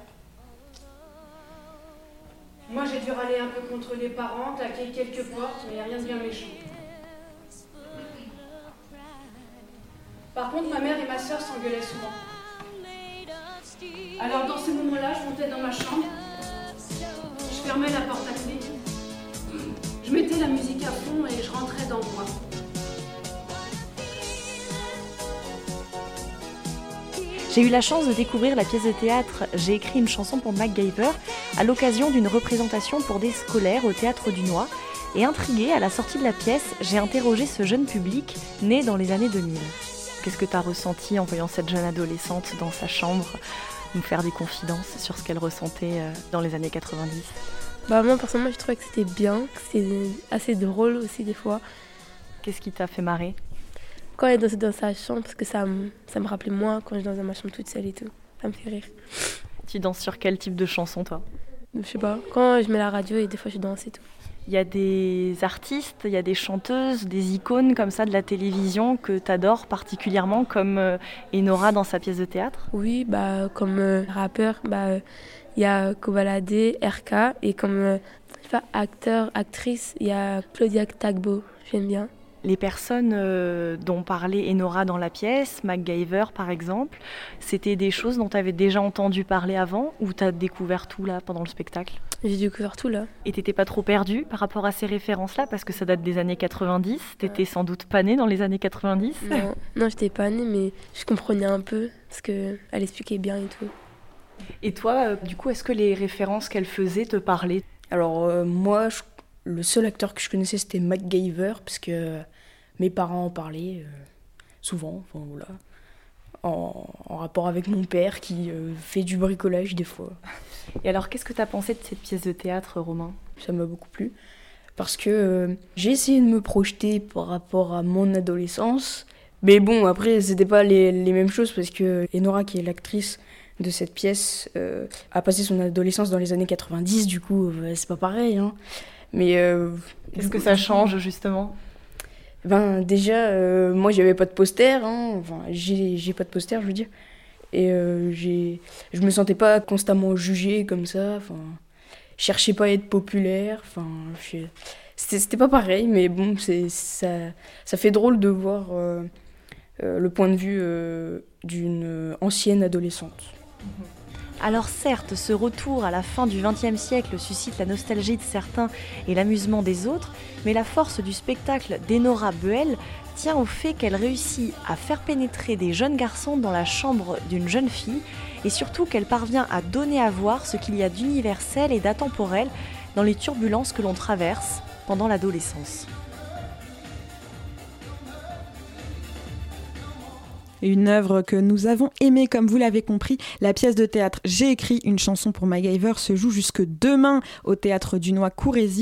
Moi, j'ai dû râler un peu contre les parents, claquer quelques portes, mais rien de bien méchant. Par contre, ma mère et ma soeur s'engueulaient souvent. Alors, dans ces moments-là, je montais dans ma chambre, je fermais la porte à clé, je mettais la musique à fond et je rentrais dans moi. J'ai eu la chance de découvrir la pièce de théâtre J'ai écrit une chanson pour MacGyver à l'occasion d'une représentation pour des scolaires au théâtre du Noix. Et intriguée à la sortie de la pièce, j'ai interrogé ce jeune public né dans les années 2000. Qu'est-ce que tu as ressenti en voyant cette jeune adolescente dans sa chambre nous faire des confidences sur ce qu'elle ressentait euh, dans les années 90 Bah moi personnellement je trouvais que c'était bien, que c'était assez drôle aussi des fois. Qu'est-ce qui t'a fait marrer? Quand elle dansait dans sa chambre, parce que ça me, ça me rappelait moi quand je dansais dans ma chambre toute seule et tout. Ça me fait rire. Tu danses sur quel type de chanson, toi? Je sais pas. Quand je mets la radio et des fois je danse et tout. Il y a des artistes, il y a des chanteuses, des icônes comme ça de la télévision que tu adores particulièrement, comme euh, Enora dans sa pièce de théâtre? Oui, bah, comme euh, rappeur, bah, il y a Kobalade, RK, et comme euh, acteur, actrice, il y a Claudia Tagbo, j'aime bien. Les personnes euh, dont parlait Enora dans la pièce, MacGyver par exemple, c'était des choses dont tu avais déjà entendu parler avant ou tu as découvert tout là pendant le spectacle? J'ai découvert tout là. Et t'étais pas trop perdu par rapport à ces références-là? Parce que ça date des années 90 T'étais sans doute pas née dans les années 90 Non, non j'étais pas née mais je comprenais un peu parce qu'elle expliquait bien et tout. Et toi, euh, du coup, est-ce que les références qu'elle faisait te parlaient? Alors euh, moi, je le seul acteur que je connaissais, c'était MacGyver, parce que mes parents en parlaient euh, souvent, enfin, voilà, en, rapport avec mon père qui euh, fait du bricolage des fois. Et alors, qu'est-ce que tu as pensé de cette pièce de théâtre, Romain? Ça m'a beaucoup plu, parce que euh, j'ai essayé de me projeter par rapport à mon adolescence, mais bon, après, c'était pas les, les, mêmes choses, parce que Enora, qui est l'actrice de cette pièce, a passé son adolescence dans les années 90, du coup, c'est pas pareil, hein. Mais euh, qu'est-ce que ça change justement? Ben déjà, euh, moi j'avais pas de poster, hein. enfin j'ai pas de poster, je veux dire, et euh, j'ai, je me sentais pas constamment jugée comme ça, enfin, cherchais pas à être populaire, enfin, c'était pas pareil, mais bon, c'est ça, ça fait drôle de voir le point de vue d'une ancienne adolescente. Mhm. Alors certes, ce retour à la fin du XXe siècle suscite la nostalgie de certains et l'amusement des autres, mais la force du spectacle d'Enora Buell tient au fait qu'elle réussit à faire pénétrer des jeunes garçons dans la chambre d'une jeune fille, et surtout qu'elle parvient à donner à voir ce qu'il y a d'universel et d'atemporel dans les turbulences que l'on traverse pendant l'adolescence. Une œuvre que nous avons aimée, comme vous l'avez compris. La pièce de théâtre J'ai écrit une chanson pour MacGyver se joue jusque demain au théâtre du Noix.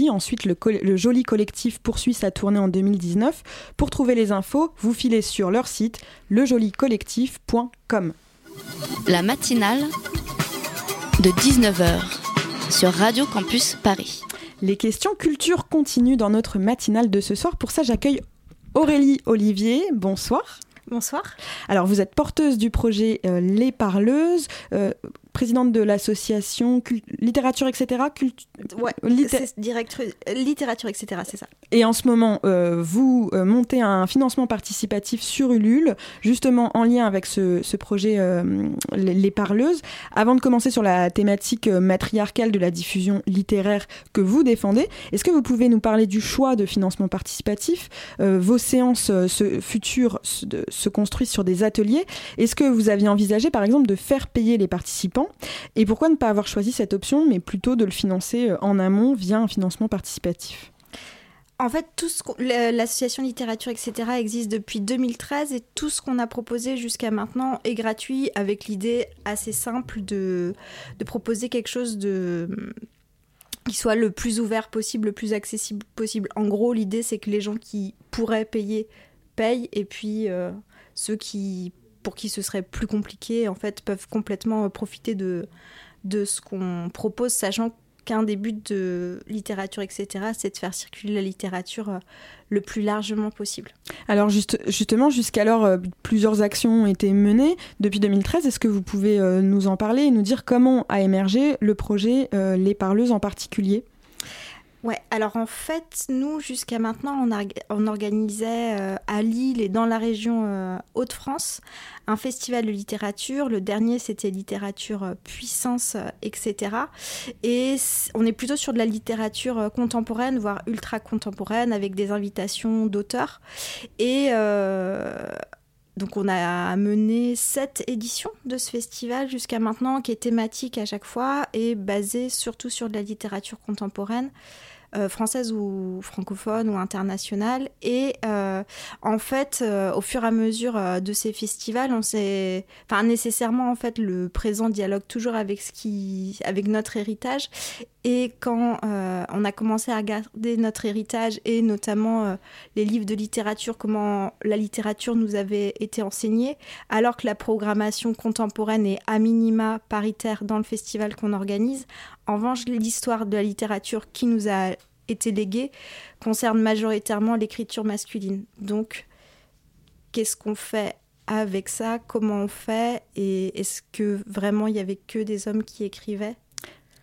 Ensuite, le, le, joli collectif poursuit sa tournée en 2019. Pour trouver les infos, vous filez sur leur site lejolicollectif.com. La matinale de 19h sur Radio Campus Paris. Les questions culture continuent dans notre matinale de ce soir. Pour ça, j'accueille Aurélie Olivier. Bonsoir. Bonsoir. Alors, vous êtes porteuse du projet euh, Les Parleuses. Euh, présidente de l'association littérature, etc. ouais, directrice littérature, etc. C'est ça. Et en ce moment, euh, vous euh, montez un financement participatif sur Ulule, justement en lien avec ce, projet euh, les, Parleuses. Avant de commencer sur la thématique matriarcale de la diffusion littéraire que vous défendez, est-ce que vous pouvez nous parler du choix de financement participatif Vos séances futures se construisent sur des ateliers? Est-ce que vous aviez envisagé, par exemple, de faire payer les participants et pourquoi ne pas avoir choisi cette option, mais plutôt de le financer euh, en amont via un financement participatif? En fait, tout ce l'association littérature, etc. existe depuis 2013 et tout ce qu'on a proposé jusqu'à maintenant est gratuit avec l'idée assez simple de, proposer quelque chose de qui soit le plus ouvert possible, le plus accessible possible. En gros, l'idée c'est que les gens qui pourraient payer payent et puis euh, ceux qui pour qui ce serait plus compliqué, en fait, peuvent complètement euh, profiter de, de ce qu'on propose, sachant qu'un des buts de littérature, etc., c'est de faire circuler la littérature euh, le plus largement possible. Alors juste, justement, jusqu'alors, euh, plusieurs actions ont été menées depuis 2013. Est-ce que vous pouvez nous en parler et nous dire comment a émergé le projet Les Parleuses en particulier? Ouais, alors en fait, nous, jusqu'à maintenant, on, organisait euh, à Lille et dans la région euh, Hauts-de-France un festival de littérature. Le dernier, c'était littérature euh, puissance, etc. Et on est plutôt sur de la littérature contemporaine, voire ultra contemporaine, avec des invitations d'auteurs. Et donc on a mené sept éditions de ce festival jusqu'à maintenant, qui est thématique à chaque fois et basé surtout sur de la littérature contemporaine. Euh, française ou francophone ou internationale. Et euh, en fait, euh, au fur et à mesure de ces festivals, on s'est, enfin nécessairement en fait, le présent dialogue toujours avec ce qui, avec notre héritage. Et quand on a commencé à regarder notre héritage et notamment les livres de littérature, comment la littérature nous avait été enseignée, alors que la programmation contemporaine est à minima paritaire dans le festival qu'on organise, en revanche, l'histoire de la littérature qui nous a été léguée concerne majoritairement l'écriture masculine. Donc, qu'est-ce qu'on fait avec ça? Comment on fait? Et est-ce que vraiment il y avait que des hommes qui écrivaient?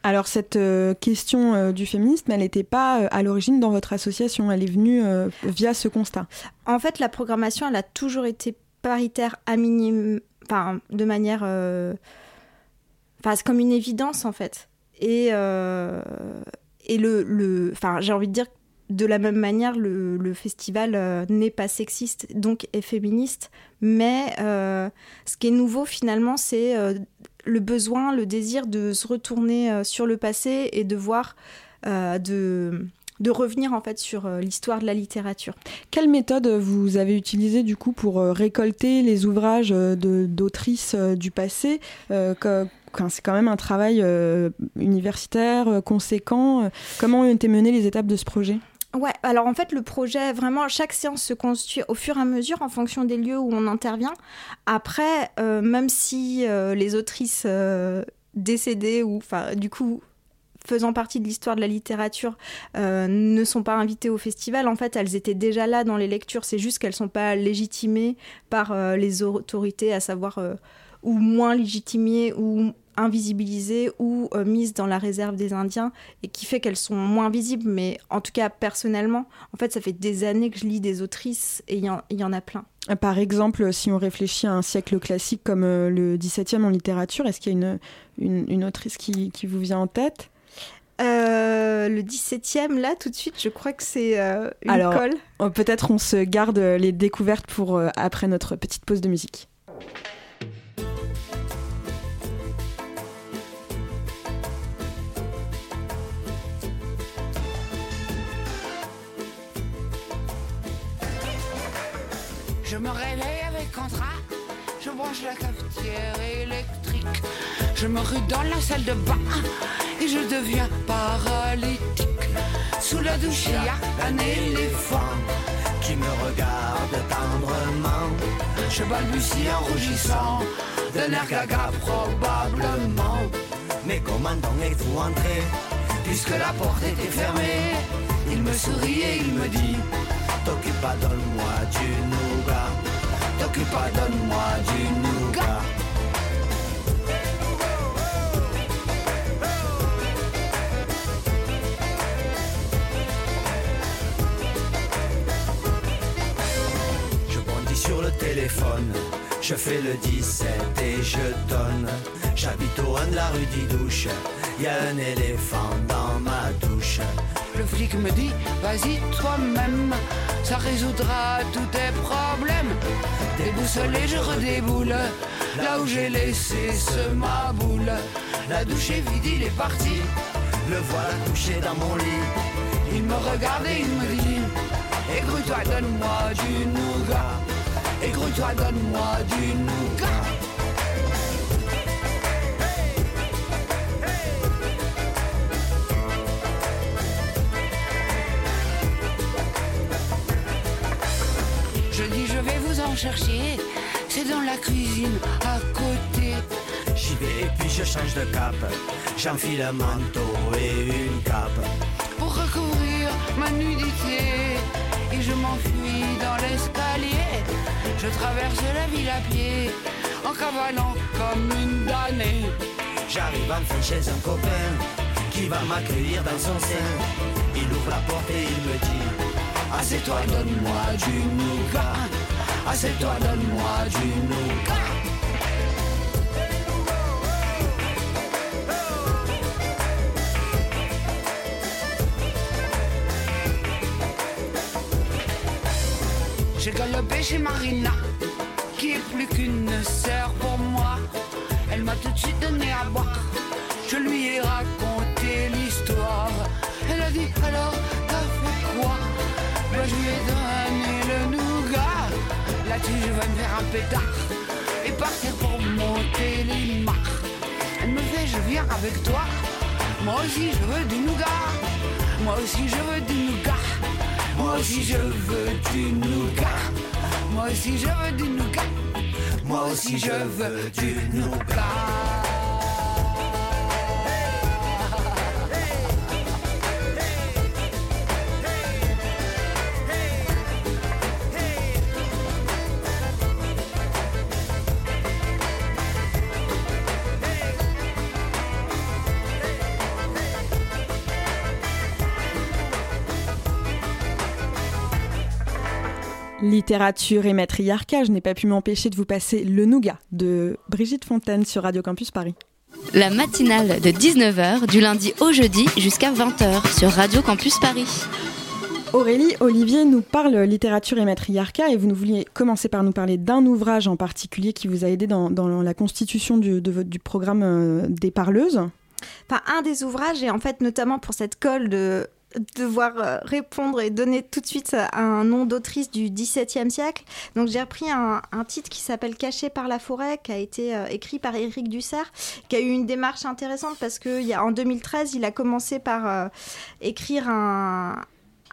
Alors cette euh, question euh, du féminisme, elle n'était pas euh, à l'origine dans votre association, elle est venue via ce constat. En fait, la programmation, elle a toujours été paritaire à minimum, enfin de manière, enfin c'est comme une évidence en fait. Et, et le, enfin, j'ai envie de dire de la même manière, le, festival n'est pas sexiste, donc est féministe. Mais ce qui est nouveau finalement, c'est le besoin, le désir de se retourner sur le passé et de voir, de, de revenir en fait sur l'histoire de la littérature. Quelle méthode vous avez utilisée du coup pour récolter les ouvrages d'autrices du passé c'est quand même un travail euh, universitaire euh, conséquent. Comment ont été menées les étapes de ce projet? Ouais, alors en fait, le projet, vraiment, chaque séance se constitue au fur et à mesure en fonction des lieux où on intervient. Après, euh, même si les autrices décédées ou, du coup, faisant partie de l'histoire de la littérature ne sont pas invitées au festival. En fait, elles étaient déjà là dans les lectures. C'est juste qu'elles ne sont pas légitimées par les autorités, à savoir ou moins légitimées ou invisibilisées ou euh, mises dans la réserve des Indiens et qui fait qu'elles sont moins visibles. Mais en tout cas, personnellement, en fait, ça fait des années que je lis des autrices et il y, en a plein. Par exemple, si on réfléchit à un siècle classique comme euh, le XVIIe en littérature, est-ce qu'il y a une, une, autrice qui, qui, vous vient en tête? Euh, le 17e, là, tout de suite, je crois que c'est une Alors, Peut-être on se garde les découvertes pour après notre petite pause de musique. Je me réveille avec contrat, je branche la cafetière électrique. Je me rue dans la salle de bain et je deviens paralytique. Sous la douche, il y a un éléphant qui me regarde tendrement. Je balbutie en rougissant, d'un air gaga probablement. Mais comment donc êtes-vous entré? Puisque la porte était fermée. Il me sourit et il me dit T'occupe pas, donne-moi du nougat. T'occupe pas, donne-moi du nougat. Je bondis sur le téléphone. Je fais le 17 et je donne. J'habite au 1 de la rue d'Idouche. Y a un éléphant dans ma douche. Le flic me dit, vas-y toi-même, ça résoudra tous tes problèmes. Déboussolé, je redéboule, là où j'ai laissé ce ma boule. La douche est vide, il est parti, le voilà couché dans mon lit. Il me regarde et il me dit, écoute-toi, donne-moi du nougat. Écoute-toi, donne-moi du nougat. Chercher, c'est dans la cuisine à côté. J'y vais et puis je change de cap, j'enfile un manteau et une cape. Pour recouvrir ma nudité, et je m'enfuis dans l'escalier. Je traverse la ville à pied, en cavalant comme une damnée. J'arrive enfin chez un copain, qui va m'accueillir dans son sein. Il ouvre la porte et il me dit Assieds-toi, donne-moi du nougat. Assieds-toi, donne-moi du nougat. J'ai galopé chez Marina, qui est plus qu'une sœur pour moi. Elle m'a tout de suite donné à boire. Je lui ai raconté l'histoire. Elle a dit alors, t'as fait quoi? Je lui ai. Là-dessus, je vais me faire un pétard et partir pour monter les marches. Elle me fait, je viens avec toi. Moi aussi, je veux du nougat. Moi aussi, je veux du nougat. Moi aussi, je veux du nougat. Moi aussi, je veux du nougat. Moi aussi, je veux du nougat. Littérature et matriarcat, je n'ai pas pu m'empêcher de vous passer Le Nougat de Brigitte Fontaine sur Radio Campus Paris. La matinale de 19h du lundi au jeudi jusqu'à 20h sur Radio Campus Paris. Aurélie, Olivier nous parle littérature et matriarcat et vous nous vouliez commencer par nous parler d'un ouvrage en particulier qui vous a aidé dans, dans la constitution du, de, du programme euh, des parleuses. Enfin, un des ouvrages, et en fait notamment pour cette colle de devoir euh, répondre et donner tout de suite un nom d'autrice du XVIIe siècle. Donc j'ai repris un, titre qui s'appelle Caché par la forêt, qui a été euh, écrit par Éric Dussert, qui a eu une démarche intéressante parce qu'en 2013, il a commencé par euh, écrire un,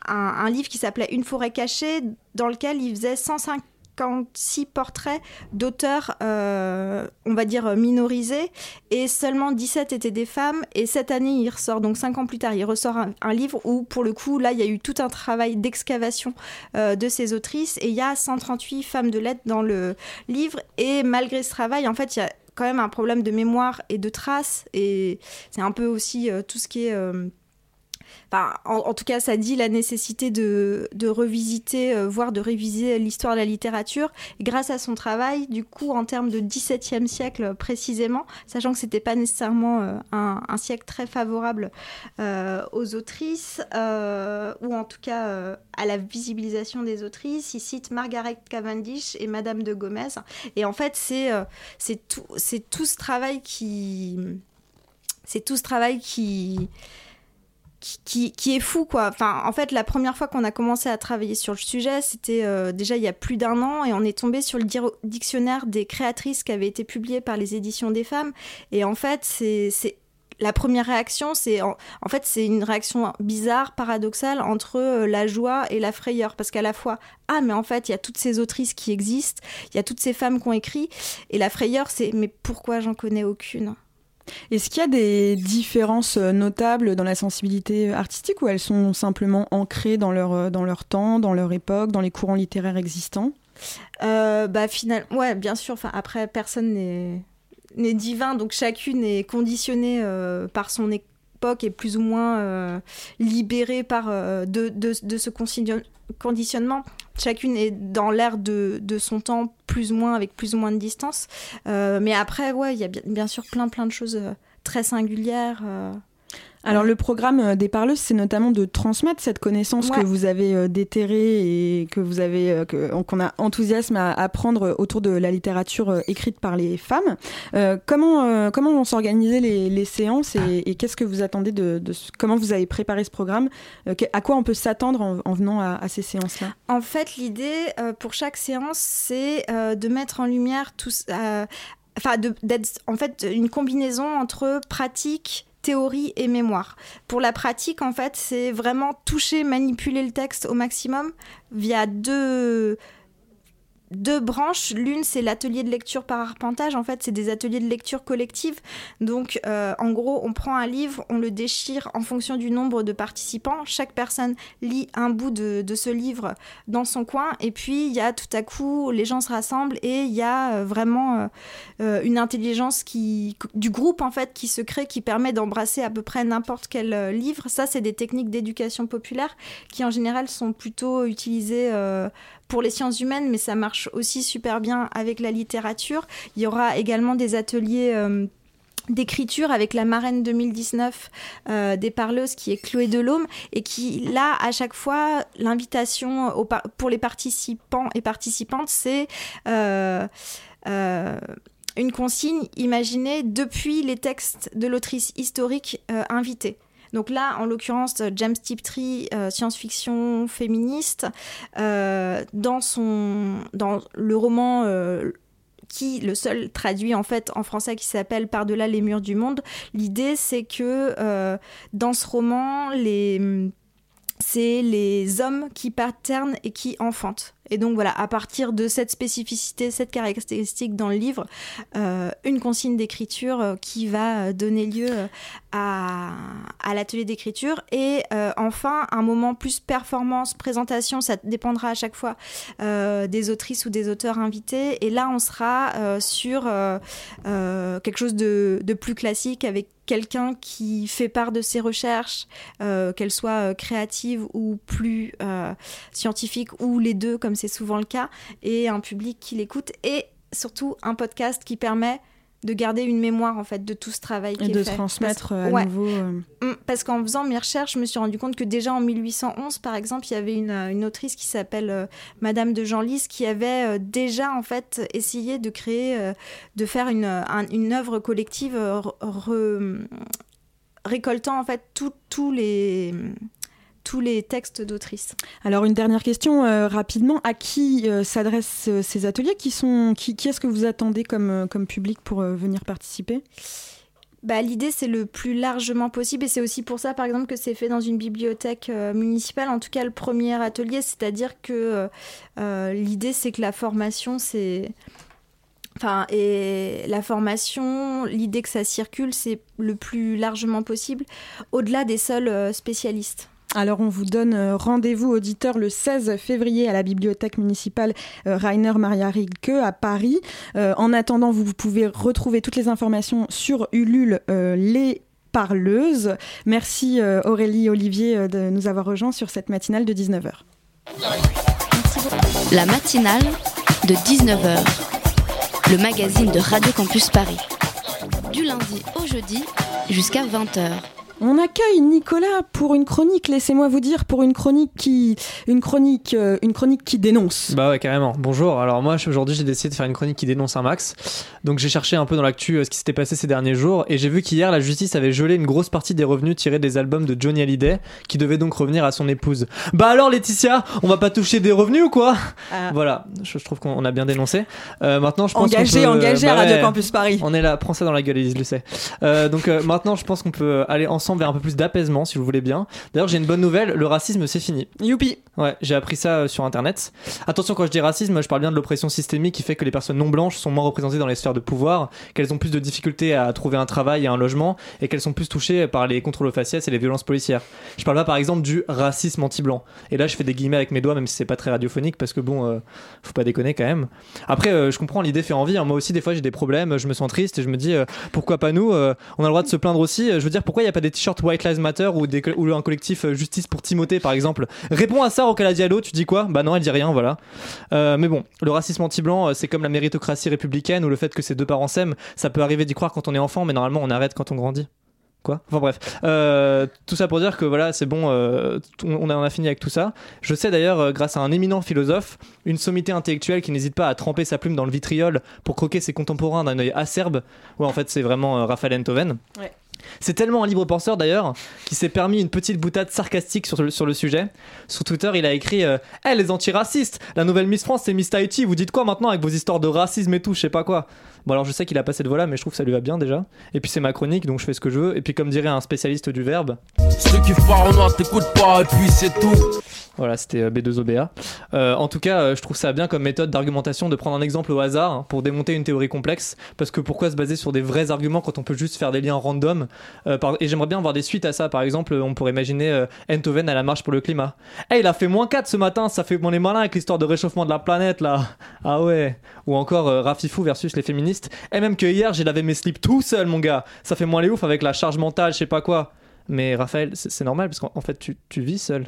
un, un, livre qui s'appelait Une forêt cachée, dans lequel il faisait 105 56 portraits d'auteurs, euh, on va dire, minorisés, et seulement 17 étaient des femmes. Et cette année, il ressort, donc 5 ans plus tard, il ressort un, livre où, pour le coup, là, il y a eu tout un travail d'excavation euh, de ces autrices, et il y a 138 femmes de lettres dans le livre. Et malgré ce travail, en fait, il y a quand même un problème de mémoire et de traces, et c'est un peu aussi euh, tout ce qui est En, tout cas, ça dit la nécessité de, revisiter, euh, voire de réviser l'histoire de la littérature. Grâce à son travail, du coup, en termes de XVIIe siècle précisément, sachant que c'était pas nécessairement euh, un, siècle très favorable euh, aux autrices, ou en tout cas à la visibilisation des autrices, il cite Margaret Cavendish et Madame de Gomez. Et en fait, c'est tout ce travail qui, c'est tout ce travail qui qui, est fou quoi. Enfin, en fait, la première fois qu'on a commencé à travailler sur le sujet, c'était euh, déjà il y a plus d'un an et on est tombé sur le dictionnaire des créatrices qui avait été publié par les éditions des femmes. Et en fait, c'est la première réaction, c'est en, en, fait c'est une réaction bizarre, paradoxale entre euh, la joie et la frayeur, parce qu'à la fois ah mais en fait il y a toutes ces autrices qui existent, il y a toutes ces femmes qui ont écrit, et la frayeur c'est mais pourquoi j'en connais aucune? Est-ce qu'il y a des différences notables dans la sensibilité artistique ou elles sont simplement ancrées dans leur, dans leur temps, dans leur époque, dans les courants littéraires existants? Bah final... ouais bien sûr. Enfin après personne n'est divin donc chacune est conditionnée par son époque et plus ou moins libérée par de, de, de, ce conditionnement chacune est dans l'air de, de, son temps, plus ou moins, avec plus ou moins de distance. Euh, mais après, ouais, il y a bien, bien, sûr plein, plein de choses euh, très singulières. Alors le programme euh, des parleuses, c'est notamment de transmettre cette connaissance que vous avez euh, déterrée et que vous avez euh, qu'on a enthousiasme à apprendre autour de la littérature écrite par les femmes. comment comment vont s'organiser les, les, séances et, qu'est-ce que vous attendez de, comment vous avez préparé ce programme À quoi on peut s'attendre en, venant à, ces séances-là? En fait, l'idée pour chaque séance, c'est de mettre en lumière tout, enfin d'être en fait une combinaison entre pratique théorie et mémoire. Pour la pratique, en fait, c'est vraiment toucher, manipuler le texte au maximum via deux deux branches. L'une, c'est l'atelier de lecture par arpentage. En fait, c'est des ateliers de lecture collective. Donc, euh, en gros, on prend un livre, on le déchire en fonction du nombre de participants. Chaque personne lit un bout de, ce livre dans son coin. Et puis, il y a tout à coup, les gens se rassemblent et il y a euh, vraiment euh, une intelligence qui, du groupe, en fait, qui se crée, qui permet d'embrasser à peu près n'importe quel livre. Ça, c'est des techniques d'éducation populaire qui, en général, sont plutôt utilisées pour les sciences humaines, mais ça marche aussi super bien avec la littérature. Il y aura également des ateliers euh, d'écriture avec la marraine 2019 euh, des parleuses qui est Chloé Delhomme et qui là à chaque fois l'invitation pour les participants et participantes c'est euh, une consigne imaginée depuis les textes de l'autrice historique invitée. Donc là, en l'occurrence, James Tiptree, euh, science-fiction féministe, euh, dans, son, dans le roman euh, qui le seul traduit en fait en français qui s'appelle Par-delà les murs du monde. L'idée c'est que dans ce roman, c'est les hommes qui paternent et qui enfantent. Et donc voilà, à partir de cette spécificité, cette caractéristique dans le livre, euh, une consigne d'écriture euh, qui va donner lieu euh, à, l'atelier d'écriture. Et enfin, un moment plus performance, présentation, ça dépendra à chaque fois des autrices ou des auteurs invités. Et là, on sera sur quelque chose de, plus classique avec quelqu'un qui fait part de ses recherches, euh, qu'elles soient euh, créatives ou plus euh, scientifiques, ou les deux, comme c'est souvent le cas, et un public qui l'écoute, et surtout un podcast qui permet de garder une mémoire en fait de tout ce travail et de transmettre à nouveau mm, parce qu'en faisant mes recherches je me suis rendu compte que déjà en 1811 par exemple il y avait une, une autrice qui s'appelle Madame de Genlis qui avait déjà en fait essayé de créer de faire une, une œuvre collective récoltant en fait tous les tous les textes d'autrices. Alors une dernière question euh, rapidement, à qui euh, s'adressent euh, ces ateliers Qui, sont, qui, qui est-ce que vous attendez comme, comme public pour venir participer? Bah, L'idée, c'est le plus largement possible et c'est aussi pour ça, par exemple, que c'est fait dans une bibliothèque municipale, en tout cas le premier atelier, c'est-à-dire que l'idée, c'est que la formation, c'est... Enfin, et la formation, l'idée que ça circule, c'est le plus largement possible, au-delà des seuls spécialistes. Alors on vous donne euh, rendez-vous auditeur le 16 février à la bibliothèque municipale euh, Rainer Maria Rilke à Paris. Euh, en attendant, vous pouvez retrouver toutes les informations sur Ulule les parleuses. Merci Aurélie Olivier de nous avoir rejoints sur cette matinale de 19h. La matinale de 19h, le magazine de Radio Campus Paris. Du lundi au jeudi jusqu'à 20h. On accueille Nicolas pour une chronique, laissez-moi vous dire, pour une chronique qui, une chronique, euh, une chronique qui dénonce. Bah ouais, carrément. Bonjour. Alors moi, aujourd'hui, j'ai décidé de faire une chronique qui dénonce un max. Donc j'ai cherché un peu dans l'actu euh, ce qui s'était passé ces derniers jours et j'ai vu qu'hier, la justice avait gelé une grosse partie des revenus tirés des albums de Johnny Hallyday, qui devait donc revenir à son épouse. Bah alors, Laetitia, on va pas toucher des revenus ou quoi? Ah. Voilà. Je, trouve qu'on a bien dénoncé. Euh, maintenant, je pense engagé, engagé à bah Radio Campus Paris. On est là, prends ça dans la gueule, Elise, le sait. donc maintenant, je pense qu'on peut aller ensemble vers un peu plus d'apaisement, si vous voulez bien. D'ailleurs, j'ai une bonne nouvelle, le racisme, c'est fini. Youpi Ouais, j'ai appris ça euh, sur Internet. Attention, quand je dis racisme, je parle bien de l'oppression systémique qui fait que les personnes non blanches sont moins représentées dans les sphères de pouvoir, qu'elles ont plus de difficultés à trouver un travail et un logement, et qu'elles sont plus touchées par les contrôles aux faciès et les violences policières. Je parle pas par exemple du racisme anti-blanc. Et là, je fais des guillemets avec mes doigts, même si c'est pas très radiophonique, parce que bon, euh, faut pas déconner quand même. Après, euh, je comprends, l'idée fait envie. hein. Moi aussi, des fois, j'ai des problèmes, je me sens triste et je me dis, euh, pourquoi pas nous euh, On a le droit de se plaindre aussi. Je veux dire, pourquoi il n'y a pas des t-shirts White Lives Matter ou, un collectif Justice pour Timothée, par exemple? Réponds à ça, Rokala Diallo, tu dis quoi? Bah non, elle dit rien, voilà. Mais bon, le racisme anti-blanc, c'est comme la méritocratie républicaine ou le fait que ses deux parents s'aiment. Ça peut arriver d'y croire quand on est enfant, mais normalement, on arrête quand on grandit. Quoi? Enfin bref, Euh, tout ça pour dire que voilà, c'est bon, euh, on, a, a fini avec tout ça. Je sais d'ailleurs, euh, grâce à un éminent philosophe, une sommité intellectuelle qui n'hésite pas à tremper sa plume dans le vitriol pour croquer ses contemporains d'un œil acerbe. Ouais, en fait, c'est vraiment Raphaël Enthoven. Ouais. C'est tellement un libre penseur d'ailleurs qu'il s'est permis une petite boutade sarcastique sur le, sujet. Sur Twitter, il a écrit euh, Eh les antiracistes La nouvelle Miss France, c'est Miss Tahiti. Vous dites quoi maintenant avec vos histoires de racisme et tout Je sais pas quoi? Bon, alors je sais qu'il a passé le voilà, mais je trouve que ça lui va bien déjà. Et puis c'est ma chronique, donc je fais ce que je veux. Et puis, comme dirait un spécialiste du verbe. Ceux qui parlent, t'écoutes pas, et puis c'est tout. Voilà, c'était euh, B2OBA. Euh, en tout cas, euh, je trouve ça bien comme méthode d'argumentation de prendre un exemple au hasard hein, pour démonter une théorie complexe. Parce que pourquoi se baser sur des vrais arguments quand on peut juste faire des liens random Et j'aimerais bien voir des suites à ça. Par exemple, on pourrait imaginer Enthoven à la marche pour le climat. Eh, il a fait moins 4 ce matin, ça fait on est malin avec l'histoire de réchauffement de la planète là. Ah ouais. Ou encore Rafifou versus les féministes. Et même que hier, j'ai lavé mes slips tout seul, mon gars. Ça fait moins les ouf avec la charge mentale, je sais pas quoi. Mais Raphaël, c'est normal parce qu'en en fait, tu vis seul.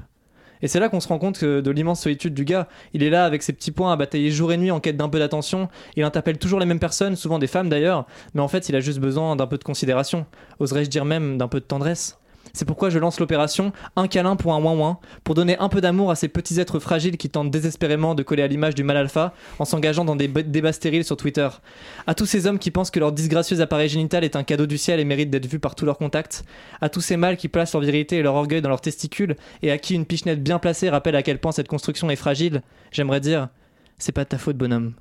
Et c'est là qu'on se rend compte de l'immense solitude du gars. Il est là avec ses petits points à batailler jour et nuit en quête d'un peu d'attention. Il interpelle toujours les mêmes personnes, souvent des femmes d'ailleurs, mais en fait il a juste besoin d'un peu de considération. Oserais-je dire même d'un peu de tendresse c'est pourquoi je lance l'opération Un câlin pour un ouin ouin, pour donner un peu d'amour à ces petits êtres fragiles qui tentent désespérément de coller à l'image du mal alpha en s'engageant dans des débats stériles sur Twitter. À tous ces hommes qui pensent que leur disgracieux appareil génital est un cadeau du ciel et mérite d'être vu par tous leurs contacts. À tous ces mâles qui placent leur virilité et leur orgueil dans leurs testicules et à qui une pichenette bien placée rappelle à quel point cette construction est fragile, j'aimerais dire C'est pas de ta faute, bonhomme.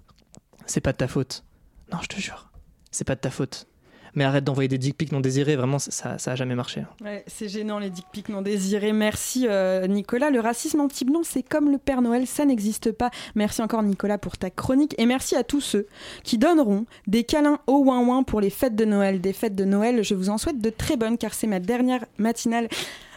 C'est pas de ta faute. Non, je te jure. C'est pas de ta faute. Mais arrête d'envoyer des dick pics non désirés, vraiment, ça, ça a jamais marché. Ouais, c'est gênant les dick pics non désirés. Merci euh, Nicolas. Le racisme anti-blanc, c'est comme le Père Noël, ça n'existe pas. Merci encore Nicolas pour ta chronique et merci à tous ceux qui donneront des câlins au ouin ouin pour les fêtes de Noël. Des fêtes de Noël, je vous en souhaite de très bonnes car c'est ma dernière matinale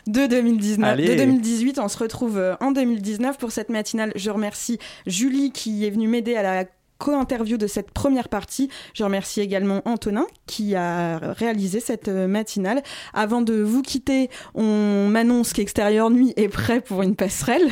de 2019, Allez. de 2018. On se retrouve euh, en 2019 pour cette matinale. Je remercie Julie qui est venue m'aider à la co-interview de cette première partie. Je remercie également Antonin qui a réalisé cette euh, matinale. Avant de vous quitter, on m'annonce qu'Extérieur Nuit est prêt pour une passerelle.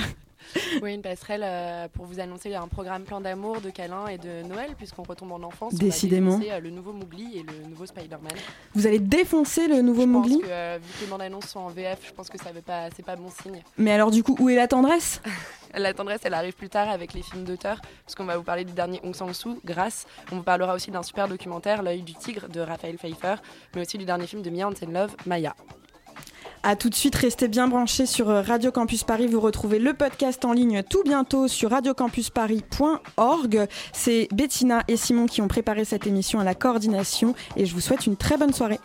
[laughs] Oui, une passerelle euh, pour vous annoncer un programme plein d'amour, de câlins et de Noël, puisqu'on retombe en enfance. Décidément. On euh, le nouveau Mowgli et le nouveau Spider-Man. Vous allez défoncer le nouveau Je pense que, euh, vu que les bandes annonces sont en VF, je pense que ça veut pas, c'est pas bon signe. Mais alors du coup, où est la tendresse? [laughs] La tendresse, elle arrive plus tard avec les films d'auteur, parce qu'on va vous parler du dernier Hong Sang-soo, Grâce. On vous parlera aussi d'un super documentaire, L'œil du tigre, de Raphaël Pfeiffer, mais aussi du dernier film de Mia Hansen Love, Maya. À tout de suite, restez bien branchés sur euh, Radio Campus Paris. Vous retrouvez le podcast en ligne tout bientôt sur radiocampusparis.org. C'est Bettina et Simon qui ont préparé cette émission à la coordination et je vous souhaite une très bonne soirée.